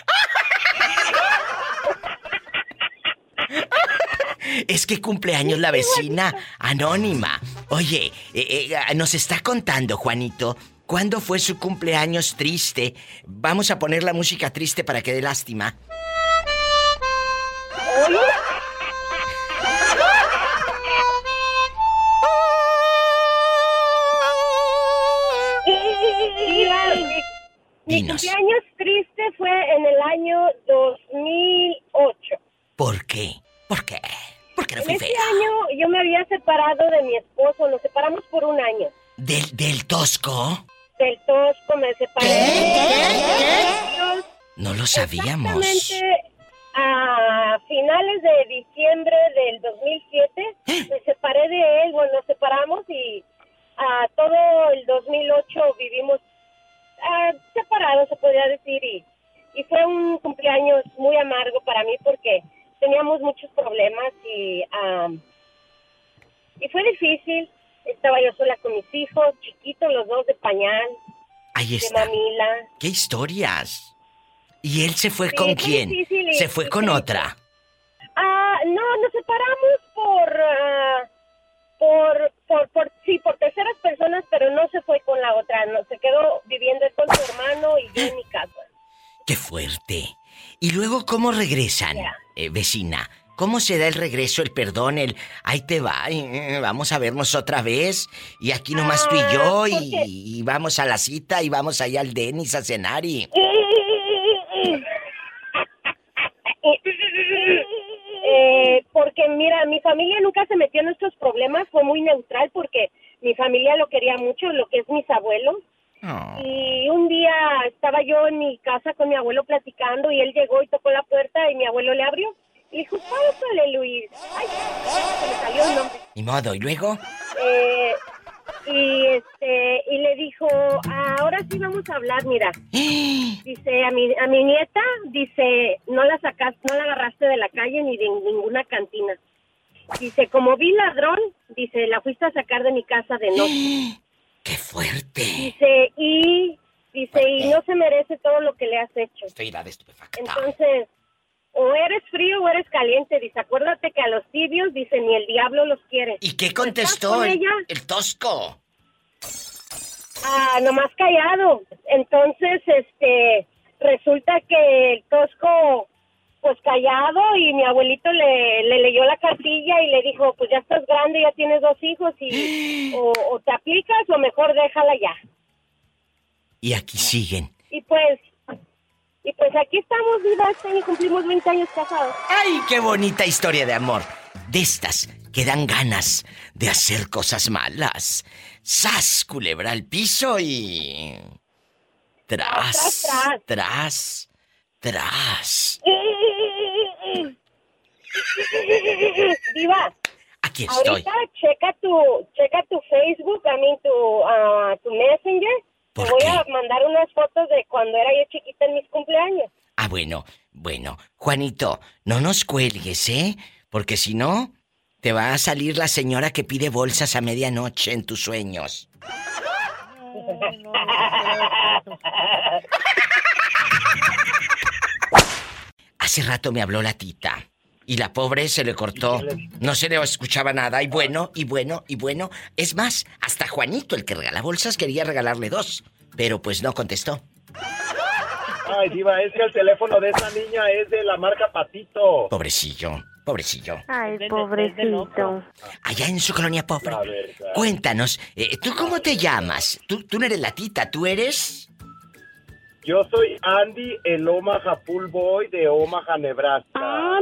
Es que cumpleaños la vecina anónima. Oye, eh, eh, nos está contando, Juanito, ¿cuándo fue su cumpleaños triste? Vamos a poner la música triste para que dé lástima. Mi- Mi Dinos. cumpleaños triste fue en el año 2008. ¿Por qué? ¿Por qué? ¿Por qué no En fui ese fea? año yo me había separado de mi esposo, nos separamos por un año. ¿Del, del tosco? Del tosco me separé. No lo sabíamos. Exactamente a finales de diciembre del 2007 me separé de él, bueno, nos separamos y a todo el 2008 vivimos separados, se podría decir, y, y fue un cumpleaños muy amargo para mí porque teníamos muchos problemas y, am, y fue difícil. Estaba yo sola con mis hijos, chiquitos los dos de pañal, Ahí de está. mamila. ¿Qué historias? ¿Y él se fue Sí, con quién? difícil Se fue con otra. Ah, no, nos separamos por, ah, por, por, por, sí, por terceras personas, pero no se fue con la otra, no, se quedó viviendo él con su hermano y yo en mi casa. ¡Qué fuerte! ¿Y luego cómo regresan, eh, vecina? ¿Cómo se da el regreso, el perdón, el ahí te va, eh, vamos a vernos otra vez? Y aquí nomás tú y yo, Ah, y, y vamos a la cita, y vamos allá al Denis a cenar, y... Eh, porque mira, mi familia nunca se metió en nuestros problemas, fue muy neutral porque mi familia lo quería mucho, lo que es mis abuelos. Y un día estaba yo en mi casa con mi abuelo platicando y él llegó y tocó la puerta y mi abuelo le abrió. Y dijo, pásale, Luis. Ay, se me salió el nombre. Ni modo, ¿y luego? Eh, y este y le dijo, "Ah, ahora sí vamos a hablar, mira. Dice a mi a mi nieta, dice, no la sacaste, no la agarraste de la calle ni de ninguna cantina. Dice, como vi ladrón, dice, la fuiste a sacar de mi casa de noche. ¡Qué fuerte! Dice, y dice, y no se merece todo lo que le has hecho. Estoy estupefacta. Entonces, o eres frío o eres caliente, dice, acuérdate que a los tibios, dice, ni el diablo los quiere. ¿Y qué ¿Estás contestó con el, ella? el tosco? Ah, nomás callado. Entonces, este, resulta que el Tosco, pues callado y mi abuelito le, le leyó la cartilla y le dijo, pues ya estás grande, ya tienes dos hijos y o, o te aplicas o mejor déjala ya. Y aquí siguen. Y pues, y pues aquí estamos vivas, este año cumplimos 20 años casados. ¡Ay, qué bonita historia de amor! De estas que dan ganas de hacer cosas malas. ¡Sas, culebra al piso y... Tras, Tras, tras, tras. Diva. Aquí estoy. Ahorita checa tu, checa tu Facebook, a mí tu, ah, tu Messenger. Te voy a mandar unas fotos de cuando era yo chiquita en mis cumpleaños. Ah, bueno, bueno. Juanito, no nos cuelgues, ¿eh? Porque si no, te va a salir la señora que pide bolsas a medianoche en tus sueños. Hace rato me habló la tita. Y la pobre se le cortó. No se le escuchaba nada. Y bueno, y bueno, y bueno. Es más, hasta Juanito, el que regala bolsas, quería regalarle dos. Pero pues no contestó. Ay, Diva, es que el teléfono de esa niña es de la marca Patito. Pobrecillo, pobrecillo. Ay, pobrecito. Allá en su colonia pobre. Cuéntanos, eh, ¿tú cómo te llamas? Tú, tú no eres la tita, tú eres... Yo soy Andy, el Omaha Pool Boy de Omaha, Nebraska.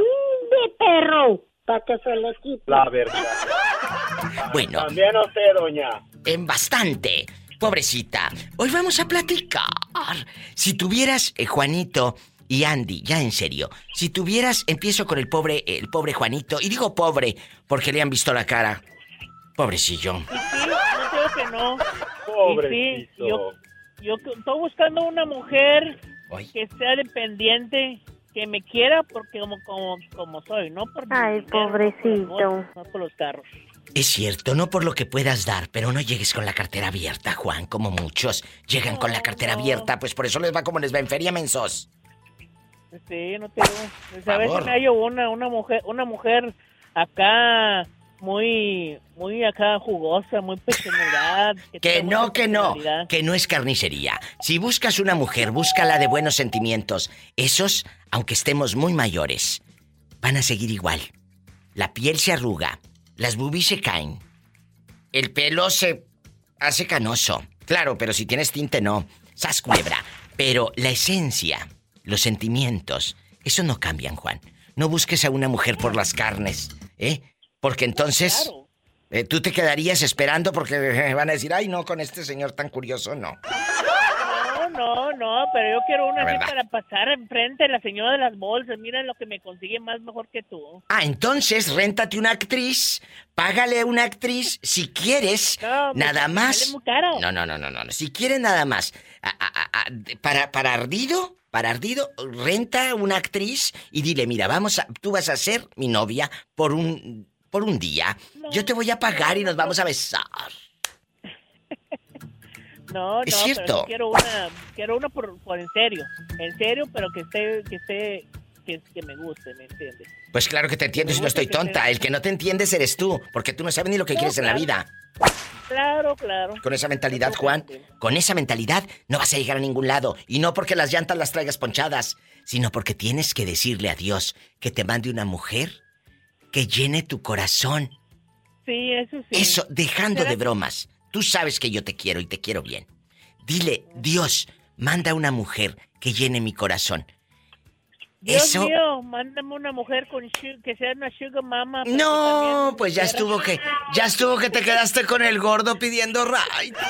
¡Ande, perro! Para que se le quite. La verdad. Bueno. También no sé, doña. En bastante. Pobrecita, hoy vamos a platicar. Si tuvieras, eh, Juanito y Andy, ya en serio, si tuvieras, empiezo con el pobre, el pobre Juanito, y digo pobre porque le han visto la cara. Pobrecillo. Sí, no digo que no. Y sí, yo, yo estoy buscando una mujer que sea dependiente, que me quiera porque como como como soy, no por Ay, pobrecito. no por los carros. Es cierto, no por lo que puedas dar, pero no llegues con la cartera abierta, Juan, como muchos. Llegan con la cartera abierta, pues por eso les va como les va en feria, mensos. Sí, no te pues a si me hallo una una mujer una mujer acá muy muy acá jugosa, muy pequeñidad. Que no, que no, que no es carnicería. Si buscas una mujer, búscala de buenos sentimientos. Esos, aunque estemos muy mayores, van a seguir igual. La piel se arruga, las boobies se caen, el pelo se hace canoso. Claro, pero si tienes tinte no. Sas culebra. Pero la esencia, los sentimientos, eso no cambian, Juan. No busques a una mujer por las carnes, ¿eh? Porque entonces eh, tú te quedarías esperando porque van a decir, ay, no, con este señor tan curioso, no. No, no, no, pero yo quiero una así para pasar enfrente de la señora de las bolsas. Mira lo que me consigue más mejor que tú. Ah, entonces réntate una actriz, págale a una actriz si quieres, nada más. muy caro. No, no, no, no, no. Si quieres nada más, a- a- a- para, para ardido, para ardido, renta una actriz y dile, mira, vamos a, tú vas a ser mi novia por un, por un día. Yo te voy a pagar y nos vamos a besar. No, Es no, cierto. pero quiero una, quiero una por, por en serio, en serio, pero que esté, que esté, que, que me guste, ¿me entiendes? Pues claro que te entiendes y no estoy tonta. El que no te entiendes eres tú, porque tú no sabes ni lo que No, quieres en la vida. Claro, claro. Con esa mentalidad, Juan, con esa mentalidad no vas a llegar a ningún lado. Y no porque las llantas las traigas ponchadas, sino porque tienes que decirle a Dios que te mande una mujer que llene tu corazón. Sí, eso sí. Eso, dejando ¿Será de bromas. Tú sabes que yo te quiero y te quiero bien. Dile, Dios, manda una mujer que llene mi corazón. Dios Eso. mío, mándame una mujer con que sea una sugar mama. No, pues ya estuvo que. Ya estuvo que te quedaste con el gordo pidiendo ray.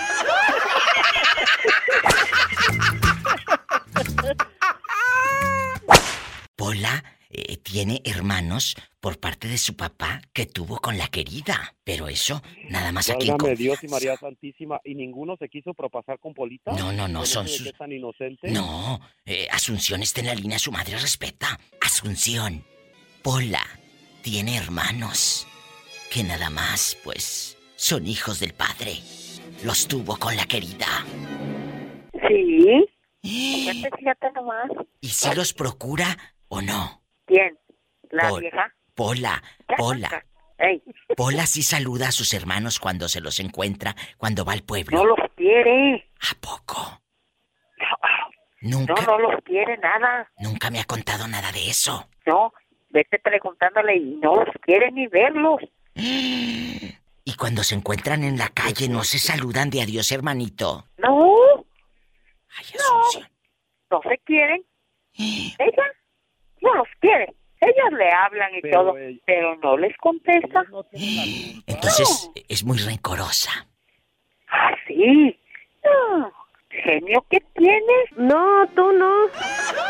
Pola eh, tiene hermanos por parte de su papá que tuvo con la querida. Pero eso, nada más aquí en Válgame confianza. Dios y María Santísima. ¿Y ninguno se quiso propasar con Polita? No, no, no, ¿Con son sus- tan inocente? No, eh, Asunción está en la línea, su madre respeta. Asunción, Pola tiene hermanos que nada más, pues, son hijos del padre. Los tuvo con la querida. Sí. Fíjate, fíjate nomás. ¿Y si los procura o no? ¿Quién? ¿La Pol- vieja? Pola, Pola. Ey, Pola sí saluda a sus hermanos cuando se los encuentra, cuando va al pueblo. no los quiere. ¿A poco? No, Nunca, no los quiere nada. nunca me ha contado nada de eso. No, vete preguntándole y no los quiere ni verlos. Y cuando se encuentran en la calle no se saludan de adiós, hermanito. No. no. No se quieren. Ella no los quiere. Ellos le hablan y Pero todo, ella- pero no les contesta. Entonces es muy rencorosa. Ah, sí. No. Genio que tienes. No, tú no.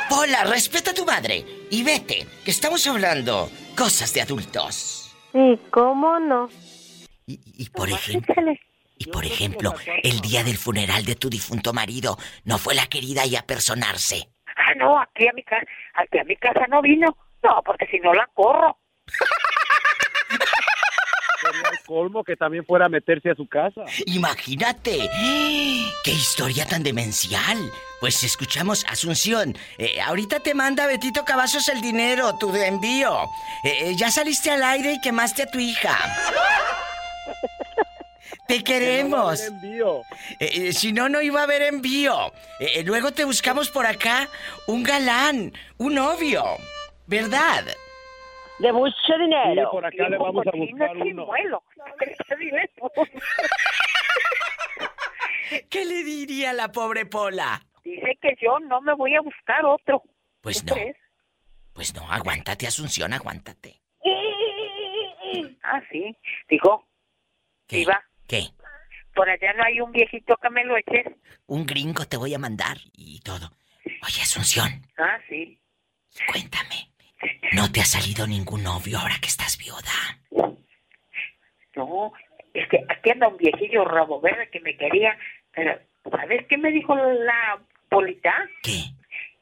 Pola, respeta a tu madre y vete, que estamos hablando cosas de adultos. Sí, ¿cómo no? Y por ejemplo, y por ejemplo, el día del funeral de tu difunto marido, no fue la querida ahí a personarse. No, aquí a mi casa, aquí a mi casa no vino. No, porque si no la corro. Sería el colmo que también fuera a meterse a su casa. Imagínate. ¡Qué historia tan demencial! Pues escuchamos, Asunción. eh, ahorita te manda Betito Cavazos el dinero, tu envío. Eh, eh, ya saliste al aire y quemaste a tu hija. Te queremos. Que no envío. Eh, eh, si no, no iba a haber envío. Eh, eh, luego te buscamos por acá un galán, un novio. ¿Verdad? De mucho dinero. Sí, por acá le vamos a buscar uno. ¿Qué le diría a la pobre Pola? Dice que yo no me voy a buscar otro. Pues ¿Tú no. crees? Pues no, aguántate, Asunción, aguántate. Ah, sí. Dijo, ¿Qué? Iba. ¿Qué? por allá no hay un viejito que me lo eches. Un gringo te voy a mandar y todo. Oye, Asunción. Ah, sí. Cuéntame. ¿No te ha salido ningún novio ahora que estás viuda? No, es que aquí anda un viejillo rabo verde que me quería, pero ¿sabes qué me dijo la polita? ¿Qué?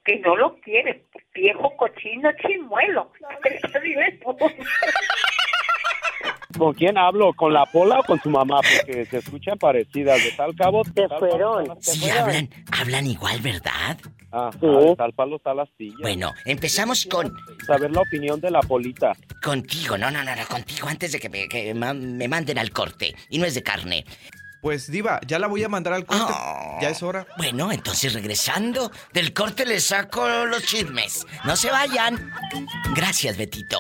Que no lo quiere, viejo cochino chimuelo. ¿Con quién hablo? ¿Con la Pola o con su mamá? Porque se escuchan parecidas. De tal cabo... Se fueron. Sí, hablan, hablan igual, ¿verdad? Ah, de tal palo está la astilla. Bueno, empezamos con... Saber la opinión de la Polita. Contigo, no, no, no, no, contigo antes de que me, que ma- me manden al corte. Y no es de carne. Pues diva, ya la voy a mandar al corte. Ya es hora. Bueno, entonces regresando del corte les saco los chismes. No se vayan. Gracias, Betito.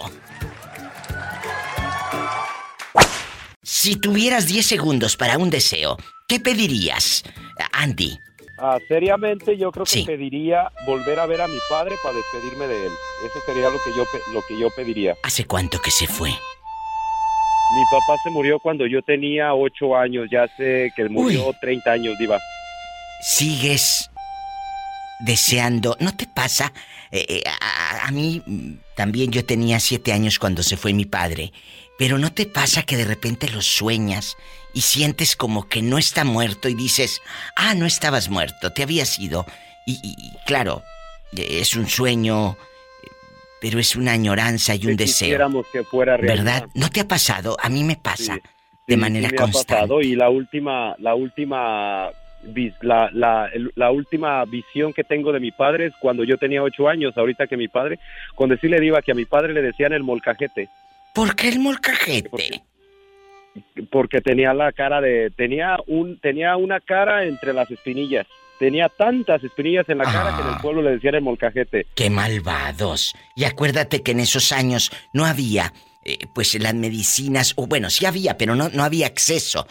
Si tuvieras 10 segundos para un deseo, ¿qué pedirías? Andy, Ah, seriamente, yo creo que Sí. pediría volver a ver a mi padre para despedirme de él. Eso sería lo que yo lo que yo pediría. ¿hace cuánto que se fue? Mi papá se murió cuando yo tenía ocho años, ya sé que murió 30 años, diva. ¿Sigues deseando? ¿No te pasa? Eh, eh, a, a mí también yo tenía siete años cuando se fue mi padre. Pero ¿no te pasa que de repente lo sueñas y sientes como que no está muerto y dices, ah, no estabas muerto, te habías ido? Y, y- claro, eh, es un sueño, eh, pero es una añoranza y un Que deseo. quisiéramos que fuera realidad. ¿Verdad? ¿No te ha pasado? A mí me pasa. Sí, de sí, manera sí me ha constante. pasado, y la última, la última, la última visión que tengo de mi padre es cuando yo tenía ocho años, ahorita que mi padre, con decirle diva que a mi padre le decían el molcajete. ¿Por qué el molcajete? Porque tenía la cara de, tenía un, tenía una cara entre las espinillas. Tenía tantas espinillas en la cara que en el pueblo le decían el molcajete. ¡Qué malvados! Y acuérdate que en esos años no había, eh, pues, las medicinas, o bueno, sí había, pero no, no había acceso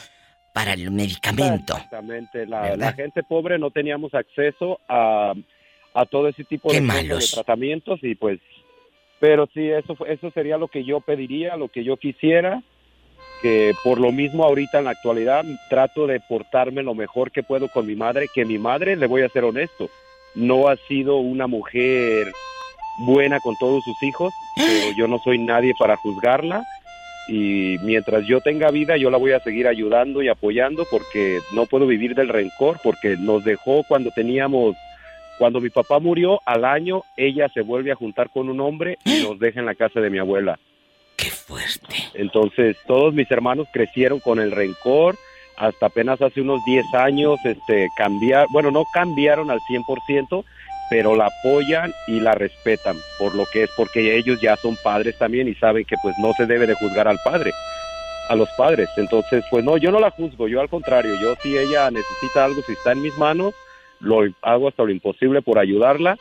para el medicamento. Exactamente, la, gente pobre no teníamos acceso a, a todo ese tipo Qué de, cosas, malos. de tratamientos y pues, pero sí, eso, eso sería lo que yo pediría, lo que yo quisiera, que por lo mismo ahorita en la actualidad trato de portarme lo mejor que puedo con mi madre, que mi madre, le voy a ser honesto, no ha sido una mujer buena con todos sus hijos, pero yo no soy nadie para juzgarla y mientras yo tenga vida yo la voy a seguir ayudando y apoyando porque no puedo vivir del rencor porque nos dejó cuando teníamos cuando mi papá murió al año ella se vuelve a juntar con un hombre y nos deja en la casa de mi abuela. Qué fuerte. Entonces todos mis hermanos crecieron con el rencor hasta apenas hace unos 10 años este cambiar, bueno, no cambiaron al 100%, pero la apoyan y la respetan por lo que es, porque ellos ya son padres también y saben que pues no se debe de juzgar al padre, a los padres. Entonces, pues no, yo no la juzgo, yo al contrario, yo si ella necesita algo, si está en mis manos, lo hago hasta lo imposible por ayudarla,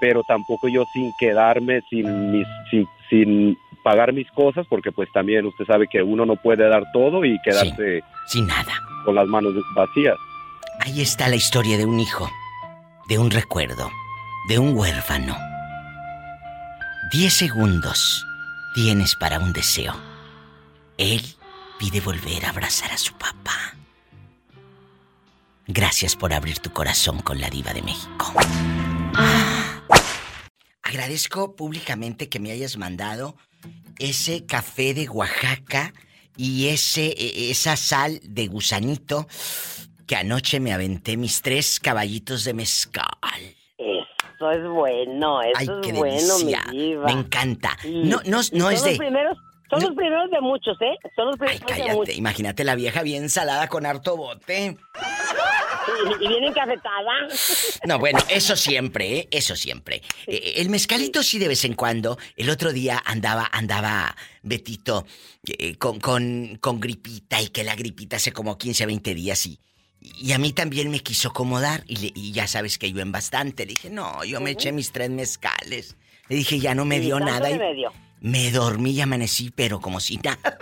pero tampoco yo sin quedarme, sin, mis, sin, sin pagar mis cosas, porque pues también usted sabe que uno no puede dar todo y quedarse sin nada, con las manos vacías. Ahí está la historia de un hijo, de un recuerdo, de un huérfano. Diez segundos tienes para un deseo. Él pide volver a abrazar a su papá. Gracias por abrir tu corazón con la diva de México. Agradezco públicamente que me hayas mandado ese café de Oaxaca y ese e- esa sal de gusanito que anoche me aventé mis tres caballitos de mezcal. Eso es bueno, eso Ay, es qué bueno, delicia. mi diva. Me encanta. Sí. No, no, no es los de. primeros, son los primeros de muchos, ¿eh? Son los primeros de Cállate, muchos. imagínate la vieja bien salada con harto bote. Y, y bien encafetada. No, bueno, eso siempre, ¿eh? Eso siempre. Eh, el mezcalito sí de vez en cuando. El otro día andaba, andaba Betito eh, con, con, con gripita y que la gripita hace como 15, 20 días y, y a mí también me quiso acomodar y, le- y ya sabes que yo en bastante. Le dije, no, yo me eché mis tres mezcales. Le dije, ya no me ¿Y dio nada. le y medio? Me dormí y amanecí, pero como si nada.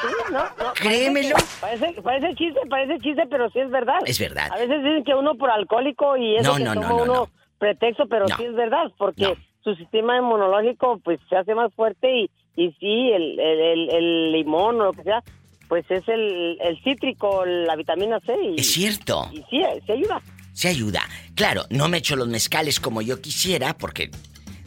Sí, no, no, Créemelo. Parece, que- parece, parece chiste, parece chiste, pero sí es verdad. Es verdad. A veces dicen que uno por alcohólico y eso No, que toma no, uno no. pretexto, pero sí es verdad, porque su sistema inmunológico pues se hace más fuerte y, y sí, el, el, el- el limón o lo que sea, pues es el, el cítrico, la vitamina C. Y, Es cierto. Y sí, sí ayuda. Se ayuda. Claro, no me echo los mezcales como yo quisiera porque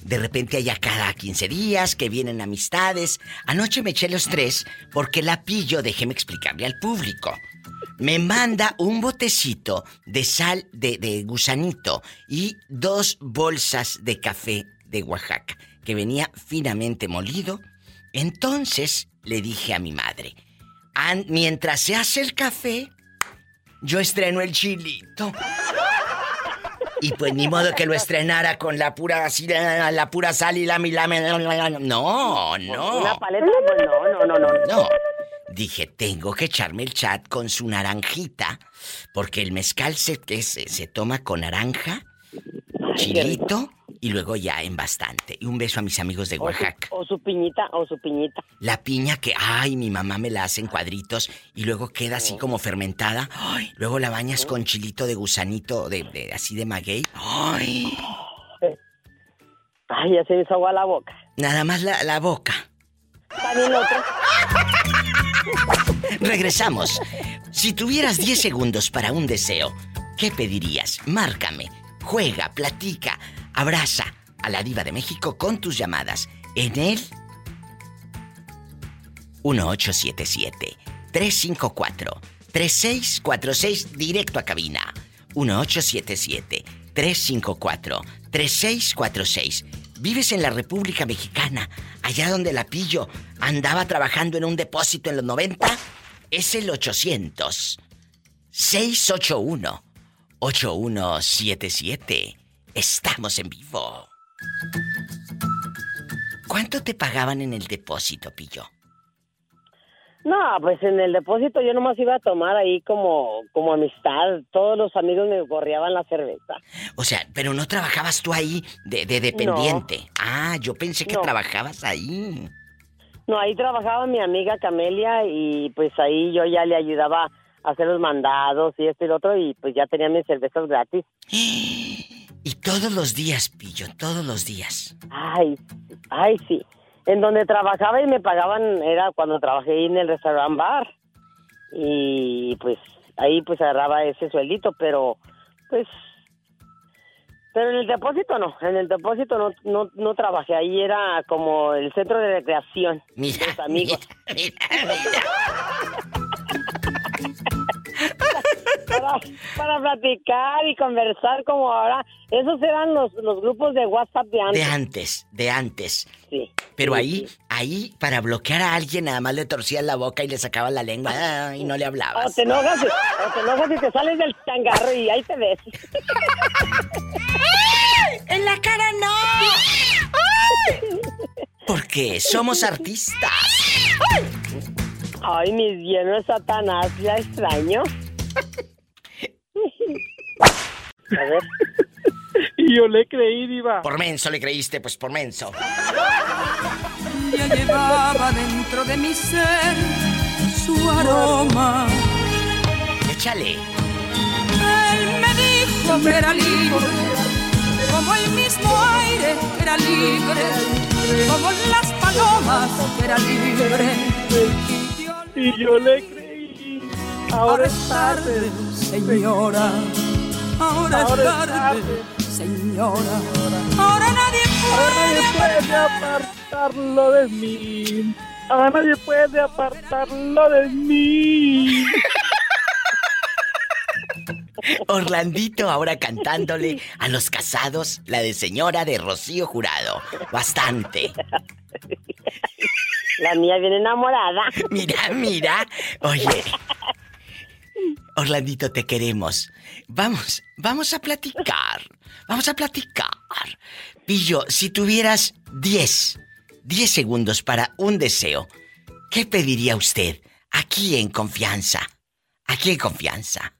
de repente hay a cada 15 días que vienen amistades. Anoche me eché los tres porque la pillo, déjeme explicarle al público. Me manda un botecito de sal de, de gusanito y dos bolsas de café de Oaxaca que venía finamente molido. Entonces le dije a mi madre, "An- mientras se hace el café, yo estreno el chilito. Y pues ni modo que lo estrenara con la pura así, la, pura sal y la milame. No, no. Una paleta, pues no, no, no, no. No. Dije, tengo que echarme el chat con su naranjita, porque el mezcal se, se, se toma con naranja, chilito y luego ya en bastante. Y un beso a mis amigos de O su, Oaxaca. o su piñita, o su piñita. La piña que, ay, mi mamá me la hace en cuadritos y luego queda así como fermentada. Ay, luego la bañas con chilito de gusanito, de, de- así de maguey. Ay, Ay, ya se hizo agua la boca. nada más la, la boca. Regresamos. Si tuvieras 10 segundos para un deseo, ¿qué pedirías? Márcame, juega, platica, abraza a la diva de México con tus llamadas en el 1877-354-3646 directo a cabina. 1877-354-3646. Vives en la República Mexicana, allá donde la pillo andaba trabajando en un depósito en los 90. Es el 800 681 8177. Estamos en vivo. ¿Cuánto te pagaban en el depósito, Pillo? No, pues en el depósito yo nomás iba a tomar ahí como, como amistad. Todos los amigos me gorreaban la cerveza. O sea, pero no trabajabas tú ahí de, de dependiente. Ah, yo pensé que No. trabajabas ahí. No, ahí trabajaba mi amiga Camelia y pues ahí yo ya le ayudaba a hacer los mandados y esto y lo otro y pues ya tenía mis cervezas gratis. Y todos los días, Pillo, todos los días. Ay, ay, sí. En donde trabajaba y me pagaban era cuando trabajé en el restaurant bar. Y pues ahí pues agarraba ese sueldito, pero pues... Pero en el depósito no, en el depósito no, no, no trabajé, ahí era como el centro de recreación. Mira, Los amigos. para, para platicar y conversar como ahora. Esos eran los, los grupos de WhatsApp de antes. De antes, de antes. Sí. Pero Sí, ahí, ahí, para bloquear a alguien, nada más le torcías la boca y le sacabas la lengua ah, y no le O hablabas. te enojas, y- o te enojas y te sales del changarro y ahí te ves. ¡En la cara no! Porque somos artistas. Ay, mis de Satanás, ya extraño. A ver. Y yo le creí, Diva. Por menso le creíste, pues por menso. Ya llevaba dentro de mi ser su aroma. Échale. Él me dijo que era libre, como el mismo aire que era libre, como las palomas que era libre. Y yo le creí. Ahora es tarde, señora. Ahora, Ahora es tarde, señora. Ahora nadie Ahora puede nadie puede apartarlo de mí. Ahora nadie puede apartarlo de mí. Orlandito ahora cantándole a los casados la de señora de Rocío Jurado. Bastante. La mía viene enamorada. Mira, mira. Oye. Orlandito, te queremos. Vamos, vamos a platicar. Vamos a platicar. Pillo, si tuvieras 10, 10 segundos para un deseo, ¿qué pediría usted? Aquí en confianza. Aquí en confianza.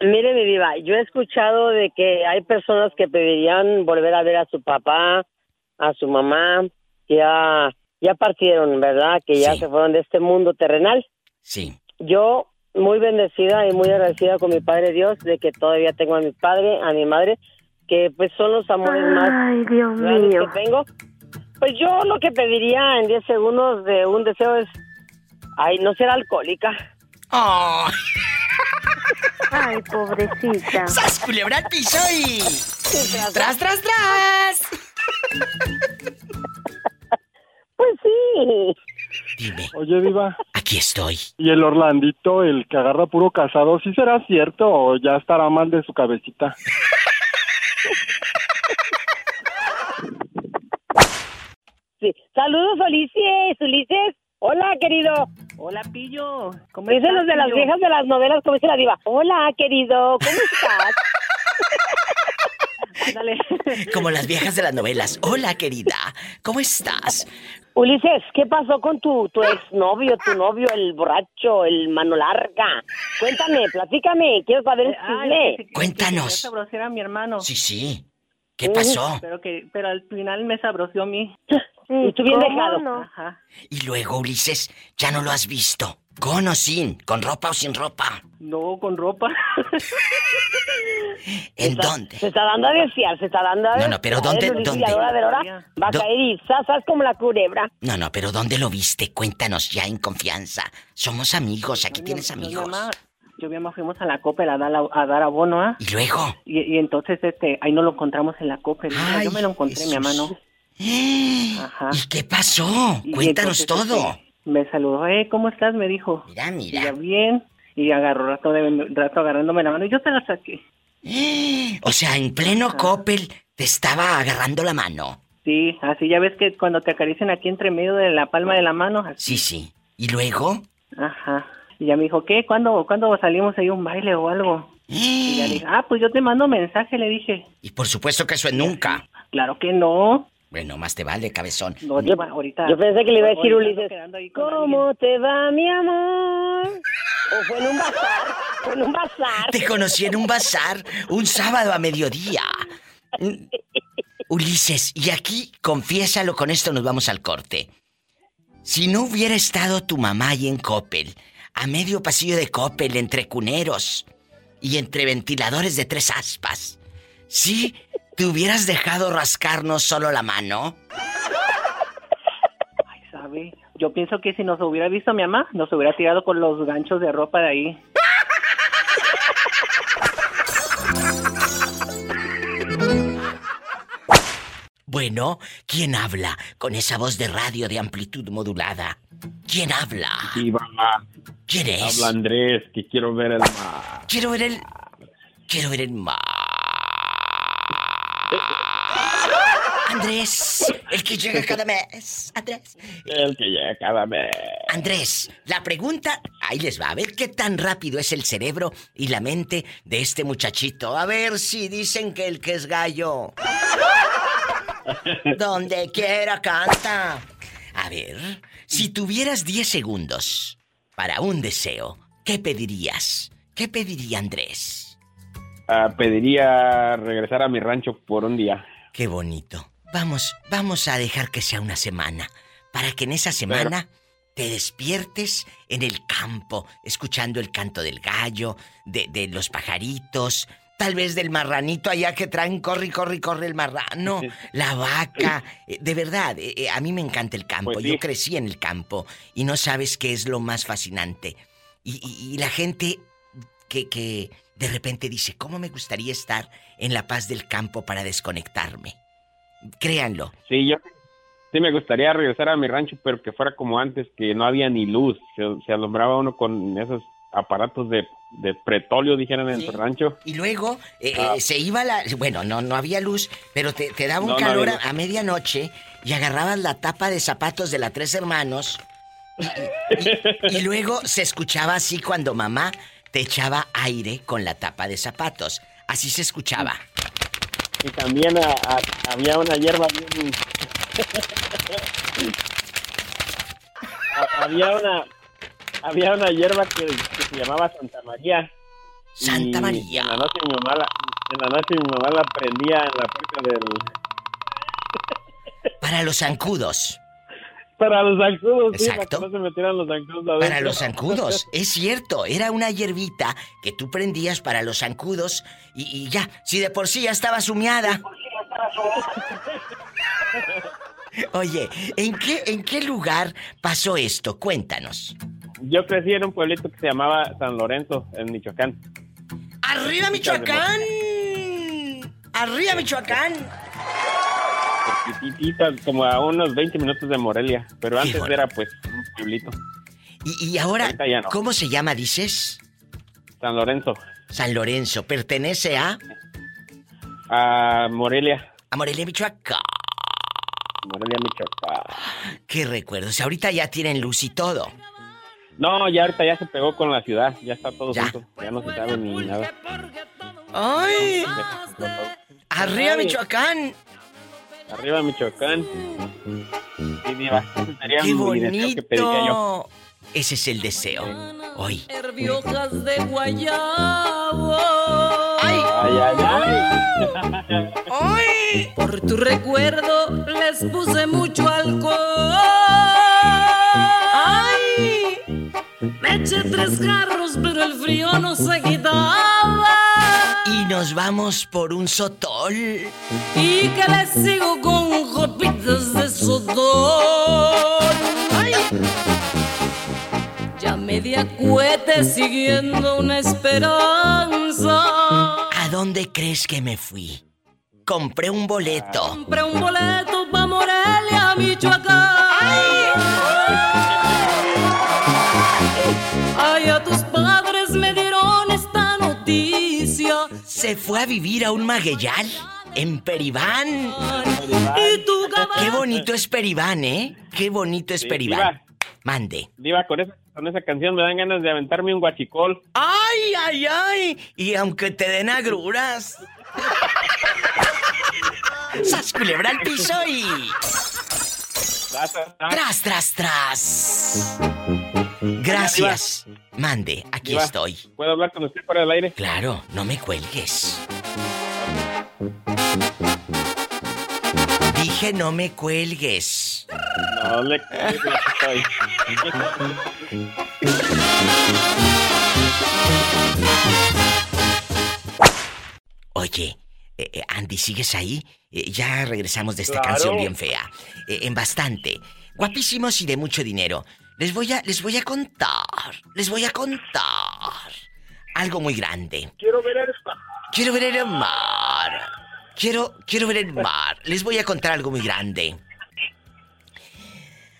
Mire, mi diva, yo he escuchado de que hay personas que pedirían volver a ver a su papá, a su mamá, que ya, ya partieron, ¿verdad? Que ya se fueron de este mundo terrenal. Sí. Yo, muy bendecida y muy agradecida con mi Padre Dios de que todavía tengo a mi padre, a mi madre, que pues son los amores más Ay, Dios grandes mío. que tengo. Pues yo lo que pediría en 10 segundos de un deseo es Ay, no será alcohólica. ¡Oh! Ay, pobrecita. ¡Sas, culebra al piso y... ¡Tras, tras, tras! Pues sí. Dime. Oye, Diva. Aquí estoy. ¿Y el Orlandito, el que agarra puro casado, sí será cierto o ya estará mal de su cabecita? Sí. Saludos, Ulises. Ulises. Hola, querido. Hola, Pillo. ¿Cómo Dicen estás, los de las Pillo? viejas de las novelas, como dice la diva. Hola, querido. ¿Cómo estás? Ándale. Como las viejas de las novelas. Hola, querida. ¿Cómo estás? Ulises, ¿qué pasó con tu, tu exnovio, tu novio, el borracho, el mano larga? Cuéntame, platícame. Quiero saber el Ay, chisme. que- que- Cuéntanos. que sabrosear a mi hermano. Sí, sí. ¿Qué pasó? Pero, que, pero al final me sabroció a mí. Y tú bien ¿Cómo dejado. no? Ajá. Y luego, Ulises, ya no lo has visto. ¿Con o sin? ¿Con ropa o sin ropa? No, con ropa. ¿En dónde? Se está dando a desear, se está dando a No, no, pero ¿dónde- Ulises, dónde? De hora va a caer y sasas como la culebra. No, no, pero ¿dónde lo viste? Cuéntanos ya en confianza. Somos amigos, aquí tienes amigos. mamá, yo y mi mamá fuimos a la Coppel a dar, a dar abono, ¿ah? ¿Y luego? Y, y entonces, este, ahí no lo encontramos en la Coppel. Mira, yo me lo encontré, mi mamá no. Ajá. ¿Y qué pasó? Y Cuéntanos entonces, todo. este, me saludó, eh, ¿cómo estás? Me dijo. Mira, mira. Y ya bien. Y agarró rato, de, rato agarrándome la mano y yo te la saqué. O sea, en pleno Coppel te estaba agarrando la mano. Sí, así ya ves que cuando te acarician aquí entre medio de la palma de la mano. así. Sí, sí. ¿Y luego? Ajá. Y ya me dijo, ¿qué? ¿Cuándo, ¿cuándo salimos ahí a un baile o algo? Y ya le dije, ah, pues yo te mando mensaje, le dije. Y por supuesto que eso es nunca. Claro que no. Bueno, más te vale, cabezón. No, Diva, ahorita. Yo pensé que le iba a decir Ulises, ¿cómo te va, mi amor? ¿O fue en un bazar? ¿Fue en un bazar? Te conocí en un bazar un sábado a mediodía. Ulises, y aquí, confiésalo, con esto nos vamos al corte. Si no hubiera estado tu mamá ahí en Coppel, a medio pasillo de Coppel, entre cuneros y entre ventiladores de tres aspas, ¿sí te hubieras dejado rascarnos solo la mano? ¿Sabe? Yo pienso que si nos hubiera visto mi mamá, nos hubiera tirado con los ganchos de ropa de ahí. Bueno, ¿quién habla con esa voz de radio de amplitud modulada? ¿Quién habla? Sí, mamá. ¿Quién es? Habla Andrés, que quiero ver el mar. Quiero ver el. Quiero ver el mar. Andrés, el que llega cada mes. Andrés. El que llega cada mes. Andrés, la pregunta. Ahí les va. A ver qué tan rápido es el cerebro y la mente de este muchachito. A ver si dicen que el que es gallo. Donde quiera canta. A ver, si tuvieras 10 segundos para un deseo, ¿qué pedirías? ¿Qué pediría Andrés? Ah, pediría regresar a mi rancho por un día. Qué bonito. Vamos, vamos a dejar que sea una semana, para que en esa semana te despiertes en el campo, escuchando el canto del gallo, de, de los pajaritos, tal vez del marranito allá que traen, corre, corre, corre el marrano, la vaca. Eh, De verdad, eh, eh, a mí me encanta el campo. Pues sí. Yo crecí en el campo y no sabes qué es lo más fascinante. Y, y- y la gente que, que de repente dice, ¿cómo me gustaría estar en la paz del campo para desconectarme? Créanlo. Sí, yo sí me gustaría regresar a mi rancho, pero que fuera como antes, que no había ni luz. Se, se alumbraba uno con esos aparatos de, de pretóleo, dijeran en Sí. el rancho. Y luego eh, Ah. eh, se iba la... Bueno, no, no había luz, pero te, te daba un No, calor a, a medianoche y agarrabas la tapa de zapatos de la Tres Hermanos y, y- y luego se escuchaba así cuando mamá te echaba aire con la tapa de zapatos. Así se escuchaba. Y también había una hierba bien... Ha- había una había una hierba que, que se llamaba Santa María. Santa Y María. En la noche mi mamá la, en la noche mi mamá la prendía en la puerta del Para los zancudos. Para los zancudos, sí, para Exacto. que no se metieran los zancudos adentro. Para los zancudos, es cierto, era una hierbita que tú prendías para los zancudos y, y ya, si de por sí ya estaba sumiada. Oye, ¿en qué, ¿en qué lugar pasó esto? Cuéntanos. Yo crecí en un pueblito que se llamaba San Lorenzo, en Michoacán. ¡Arriba Michoacán! ¡Arriba Michoacán! Chiquitita, como a unos 20 minutos de Morelia. Pero antes era pues un pueblito. Y, y ahora, ya no. ¿cómo se llama, dices? San Lorenzo. San Lorenzo. ¿Pertenece a? A Morelia. A Morelia, Michoacán. Morelia, Michoacán. Qué recuerdos. Ahorita ya tienen luz y todo. No, ya ahorita ya se pegó con la ciudad. Ya está todo junto. Ya no se sabe ni nada. ¡Ay! ¡Arriba. Michoacán! Arriba Michoacán. Sí, diva. Ese sería ¡Qué deseo que pediría yo. bonito! Ese es el deseo. Hoy. Herbiojas de guayabo. Ay, ay, ay. ¡Ay! Por tu recuerdo les puse mucho alcohol. ¡Ay! Me eché tres jarros, pero el frío no se quitaba. Y nos vamos por un sotol. Y que le sigo con copitas de sotol. ¡Ay! Ya media cuete siguiendo una esperanza. ¿A dónde crees que me fui? Compré un boleto. Compré un boleto pa' Morelia, Michoacán. Se fue a vivir a un magueyal en Peribán. Y tú, Qué bonito es Peribán, ¿eh? Qué bonito es Sí, Peribán. diva. Mande. Diva, con esa, con esa canción me dan ganas de aventarme un guachicol. ¡Ay, ay, ay! Y aunque te den agruras. ¡Sas culebra al piso y. ¡Tras, tras, tras! Gracias. Mande, aquí Diva, estoy. ¿Puedo hablar con usted por el aire? Claro, no me cuelgues. Dije no me cuelgues. No le estoy. Oye, eh, eh, Andy, ¿sigues ahí? Eh, ya regresamos de esta Claro. canción bien fea. Eh, en bastante. Guapísimos y de mucho dinero. Les voy a, les voy a contar. Les voy a contar. Algo muy grande. Quiero ver el Quiero ver el mar. Quiero, quiero ver el mar. Les voy a contar algo muy grande.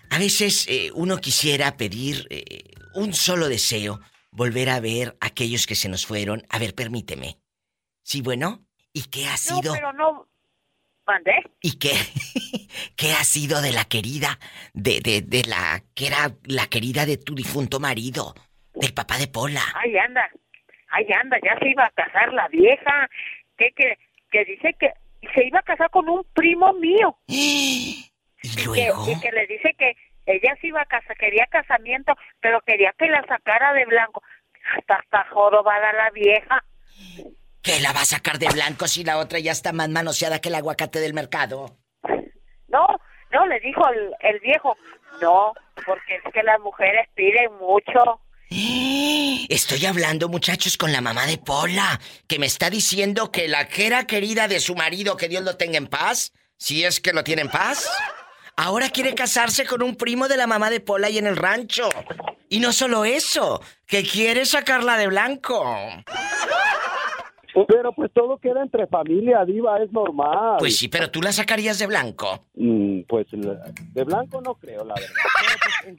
A veces eh, uno quisiera pedir eh, un solo deseo, volver a ver a aquellos que se nos fueron. A ver, permíteme. Sí, bueno. ¿Y qué ha No, sido? pero no. ¿Mandé? ¿Y qué? ¿Qué ha sido de la querida? De, de, de la que era la querida de tu difunto marido, del papá de Pola. Ahí anda. Ahí anda. Ya se iba a casar la vieja. Que, que, que dice que se iba a casar con un primo mío. ¿Y luego? Que, y que le dice que ella se iba a casar, quería casamiento, pero quería que la sacara de blanco. Hasta hasta jorobada la vieja. ¿Qué la va a sacar de blanco si la otra ya está más manoseada que el aguacate del mercado? No, no, le dijo el, el viejo. No, porque es que las mujeres piden mucho. Estoy hablando, muchachos, con la mamá de Pola, que me está diciendo que la que era querida de su marido, que Dios lo tenga en paz, si es que lo tiene en paz, ahora quiere casarse con un primo de la mamá de Pola y en el rancho. Y no solo eso, que quiere sacarla de blanco. Pero pues todo queda entre familia, diva, es normal. Pues sí, pero tú la sacarías de blanco. Mm, pues de blanco no creo, la verdad. Pues,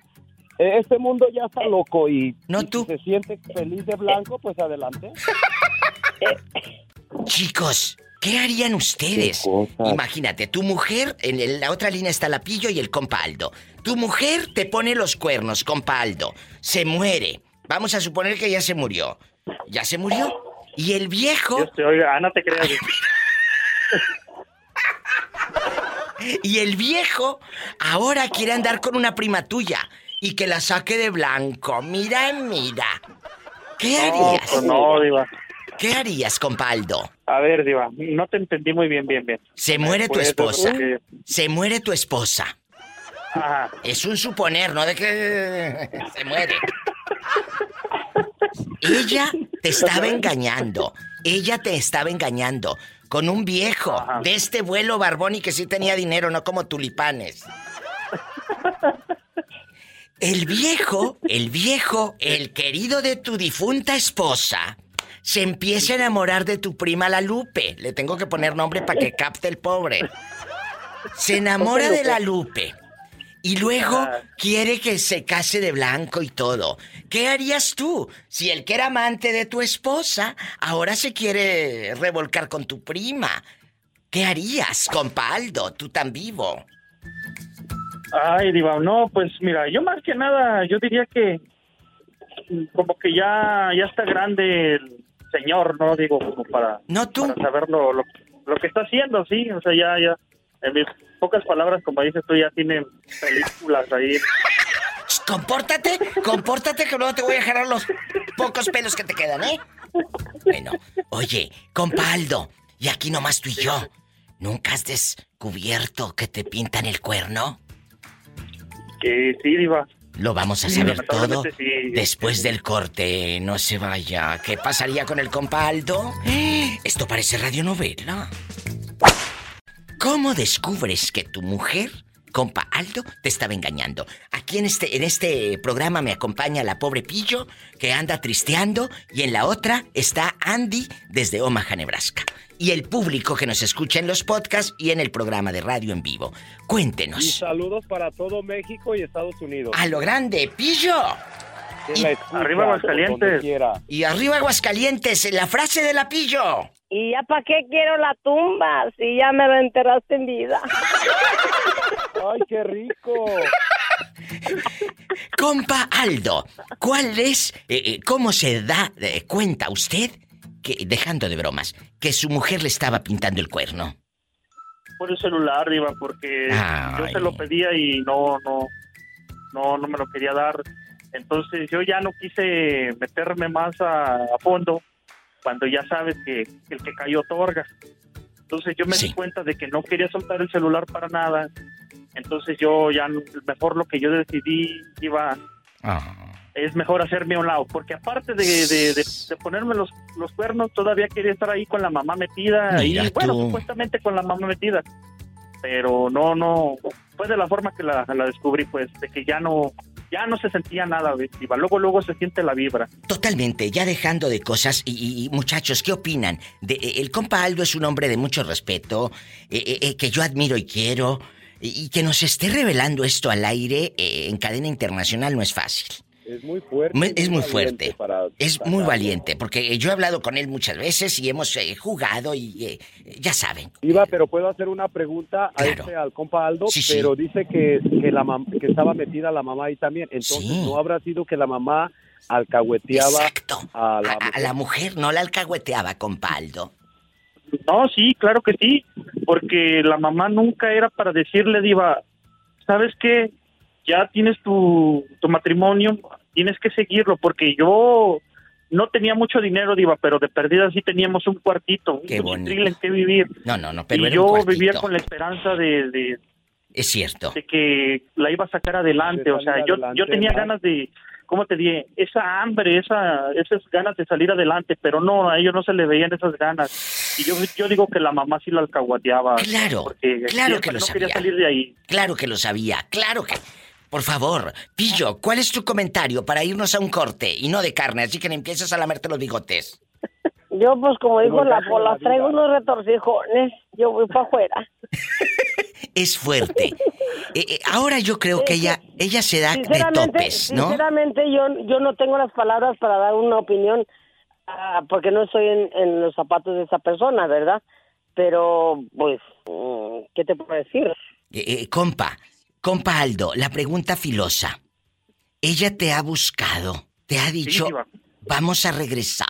este mundo ya está loco y, no y si se siente feliz de blanco, pues adelante. Chicos, ¿qué harían ustedes? Imagínate, tu mujer, en la otra línea está la Pillo y el compa Aldo. Tu mujer te pone los cuernos, compa Aldo. Se muere. Vamos a suponer que ya se murió. ¿Ya se murió? Y el viejo... Oiga, no te creas. Y el viejo ahora quiere andar con una prima tuya y que la saque de blanco. Mira, mira. ¿Qué No, harías? pues no, Diva. ¿Qué harías, compa Aldo? A ver, Diva, no te entendí muy bien, bien, bien. Se muere tu Pues, esposa. porque- Se muere tu esposa. Ajá. Es un suponer, ¿no? De que se muere. Ella te estaba engañando. Ella te estaba engañando con un viejo de este vuelo barbón y que sí tenía dinero, no como tulipanes. El viejo, el viejo, el querido de tu difunta esposa, se empieza a enamorar de tu prima la Lupe. Le tengo que poner nombre para que capte el pobre. Se enamora de la Lupe. Y luego quiere que se case de blanco y todo. ¿Qué harías tú si el que era amante de tu esposa ahora se quiere revolcar con tu prima? ¿Qué harías, compa Aldo, tú tan vivo? Ay, Diva, no, pues mira, yo más que nada, yo diría que como que ya, ya está grande el señor, ¿no? Digo, como para, no, tú. para saber lo, lo, lo que está haciendo, sí, o sea, ya, ya, en mis pocas palabras, como dices tú, ya tiene películas ahí. Compórtate, compórtate que luego te voy a jalar los pocos pelos que te quedan, ¿eh? Bueno, oye, compa Aldo, y aquí nomás tú y yo, ¿nunca has descubierto que te pintan el cuerno? Que sí, Diva. Lo vamos a saber todo sí. después del corte. No se vaya. ¿Qué pasaría con el compa Aldo? Esto parece radionovela. ¿Cómo descubres que tu mujer, compa Aldo, te estaba engañando? Aquí en este, en este programa me acompaña la pobre Pillo, que anda tristeando, y en la otra está Andy desde Omaha, Nebraska. Y el público que nos escucha en los podcasts y en el programa de radio en vivo. Y Cuéntenos. saludos para todo México y Estados Unidos. A lo grande, Pillo. Escucha Arriba Aguascalientes. Y arriba Aguascalientes, la frase de la Pillo. ¿Y ya para qué quiero la tumba si ya me lo enterraste en vida? ¡Ay, qué rico! Compa Aldo, ¿cuál es, eh, eh, cómo se da eh, cuenta usted, que, dejando de bromas, que su mujer le estaba pintando el cuerno? Por el celular, Diva, porque yo se lo pedía y no, no, no, no me lo quería dar. Entonces yo ya no quise meterme más a, a fondo cuando ya sabes que el que cayó otorga. Entonces yo me di cuenta de que no quería soltar el celular para nada. Entonces yo ya mejor lo que yo decidí iba es mejor hacerme a un lado, porque aparte de, de- de- de ponerme los, los cuernos, todavía quería estar ahí con la mamá metida Mira y bueno, supuestamente con la mamá metida. Pero no, no, fue de la forma que la, la descubrí, pues, de que ya no, ya no se sentía nada, Viva. Luego, luego se siente la vibra. Totalmente, ya dejando de cosas y, muchachos, ¿qué opinan? De, eh, el compa Aldo es un hombre de mucho respeto, eh, eh, eh, que yo admiro y quiero, y, que nos esté revelando esto al aire en cadena internacional no es fácil. Es muy fuerte. Muy- es muy valiente fuerte. para Es muy valiente, porque eh, yo he hablado con él muchas veces y hemos eh, jugado y eh, ya saben. Iba, pero puedo hacer una pregunta a este, al compa Aldo, Sí, sí. pero dice que, que la mam- que estaba metida la mamá ahí también. Entonces, Sí. ¿no habrá sido que la mamá alcahueteaba a la A, a la mujer no la alcahueteaba, compa Aldo. No, sí, claro que sí, porque la mamá nunca era para decirle, Diva, ¿sabes qué? Ya tienes tu, tu matrimonio, tienes que seguirlo, porque yo no tenía mucho dinero, Diva, pero de perdida sí teníamos un cuartito, un Qué bonito. cuchitril en que vivir. No, no, no, pero y era un yo vivía con la esperanza de, de, Es cierto. de que la iba a sacar adelante, o sea, yo, adelante, yo tenía ¿no? ganas de, ¿cómo te diré? Esa hambre, esa, esas ganas de salir adelante, pero no, a ellos no se le veían esas ganas. Y yo, yo digo que la mamá sí lo alcahuateaba. Claro, porque claro que lo no quería sabía. salir de ahí. Claro que lo sabía, claro que... Por favor, Pillo, ¿cuál es tu comentario para irnos a un corte y no de carne, así que le empiezas a lamerte los bigotes? Yo, pues, como dijo Como la pola, traigo unos retorcijones. Yo voy para afuera. Es fuerte. Eh, eh, ahora yo creo que ella, ella se da de topes, ¿no? sinceramente yo, yo no tengo las palabras para dar una opinión ah, porque no estoy en, en los zapatos de esa persona, ¿verdad? Pero, pues, mm, ¿qué te puedo decir? Eh, eh, compa, compa Aldo, la pregunta filosa. Ella te ha buscado, te ha dicho, vamos a regresar.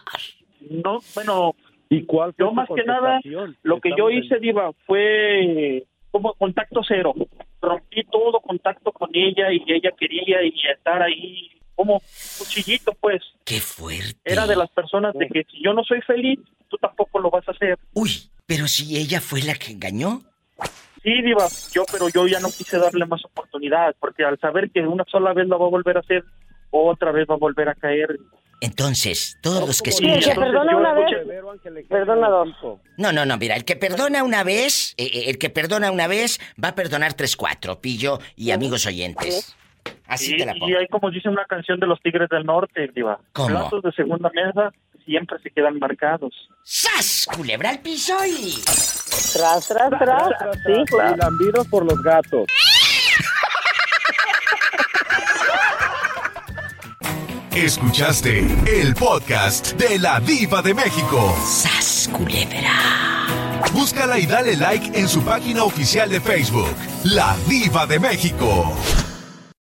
No, bueno, ¿Y cuál yo más que nada, lo que yo hice, Diva, fue como contacto cero. Rompí todo contacto con ella y ella quería y estar ahí como cuchillito, pues. Qué fuerte. Era de las personas de que si yo no soy feliz, tú tampoco lo vas a hacer. Uy, pero si ella fue la que engañó. Sí, Diva, yo, pero yo ya no quise darle más oportunidad, porque al saber que una sola vez lo va a volver a hacer, otra vez va a volver a caer. Entonces, todos los que Sí, escuchan... que perdona una vez, perdona dos. No, no, no, mira, el que perdona una vez, eh, eh, el que perdona una vez va a perdonar tres, cuatro, pillo y amigos oyentes. Así y, te la pongo. y hay como dice una canción de los Tigres del Norte, Diva. ¿Cómo? Platos de segunda mesa siempre se quedan marcados. ¡Sas! Culebra al piso y... Tras, tras, tras. Sí, Y claro. lambidos por los gatos. Escuchaste el podcast de la Diva de México. ¡Sas, culebra! Búscala y dale like en su página oficial de Facebook, La Diva de México.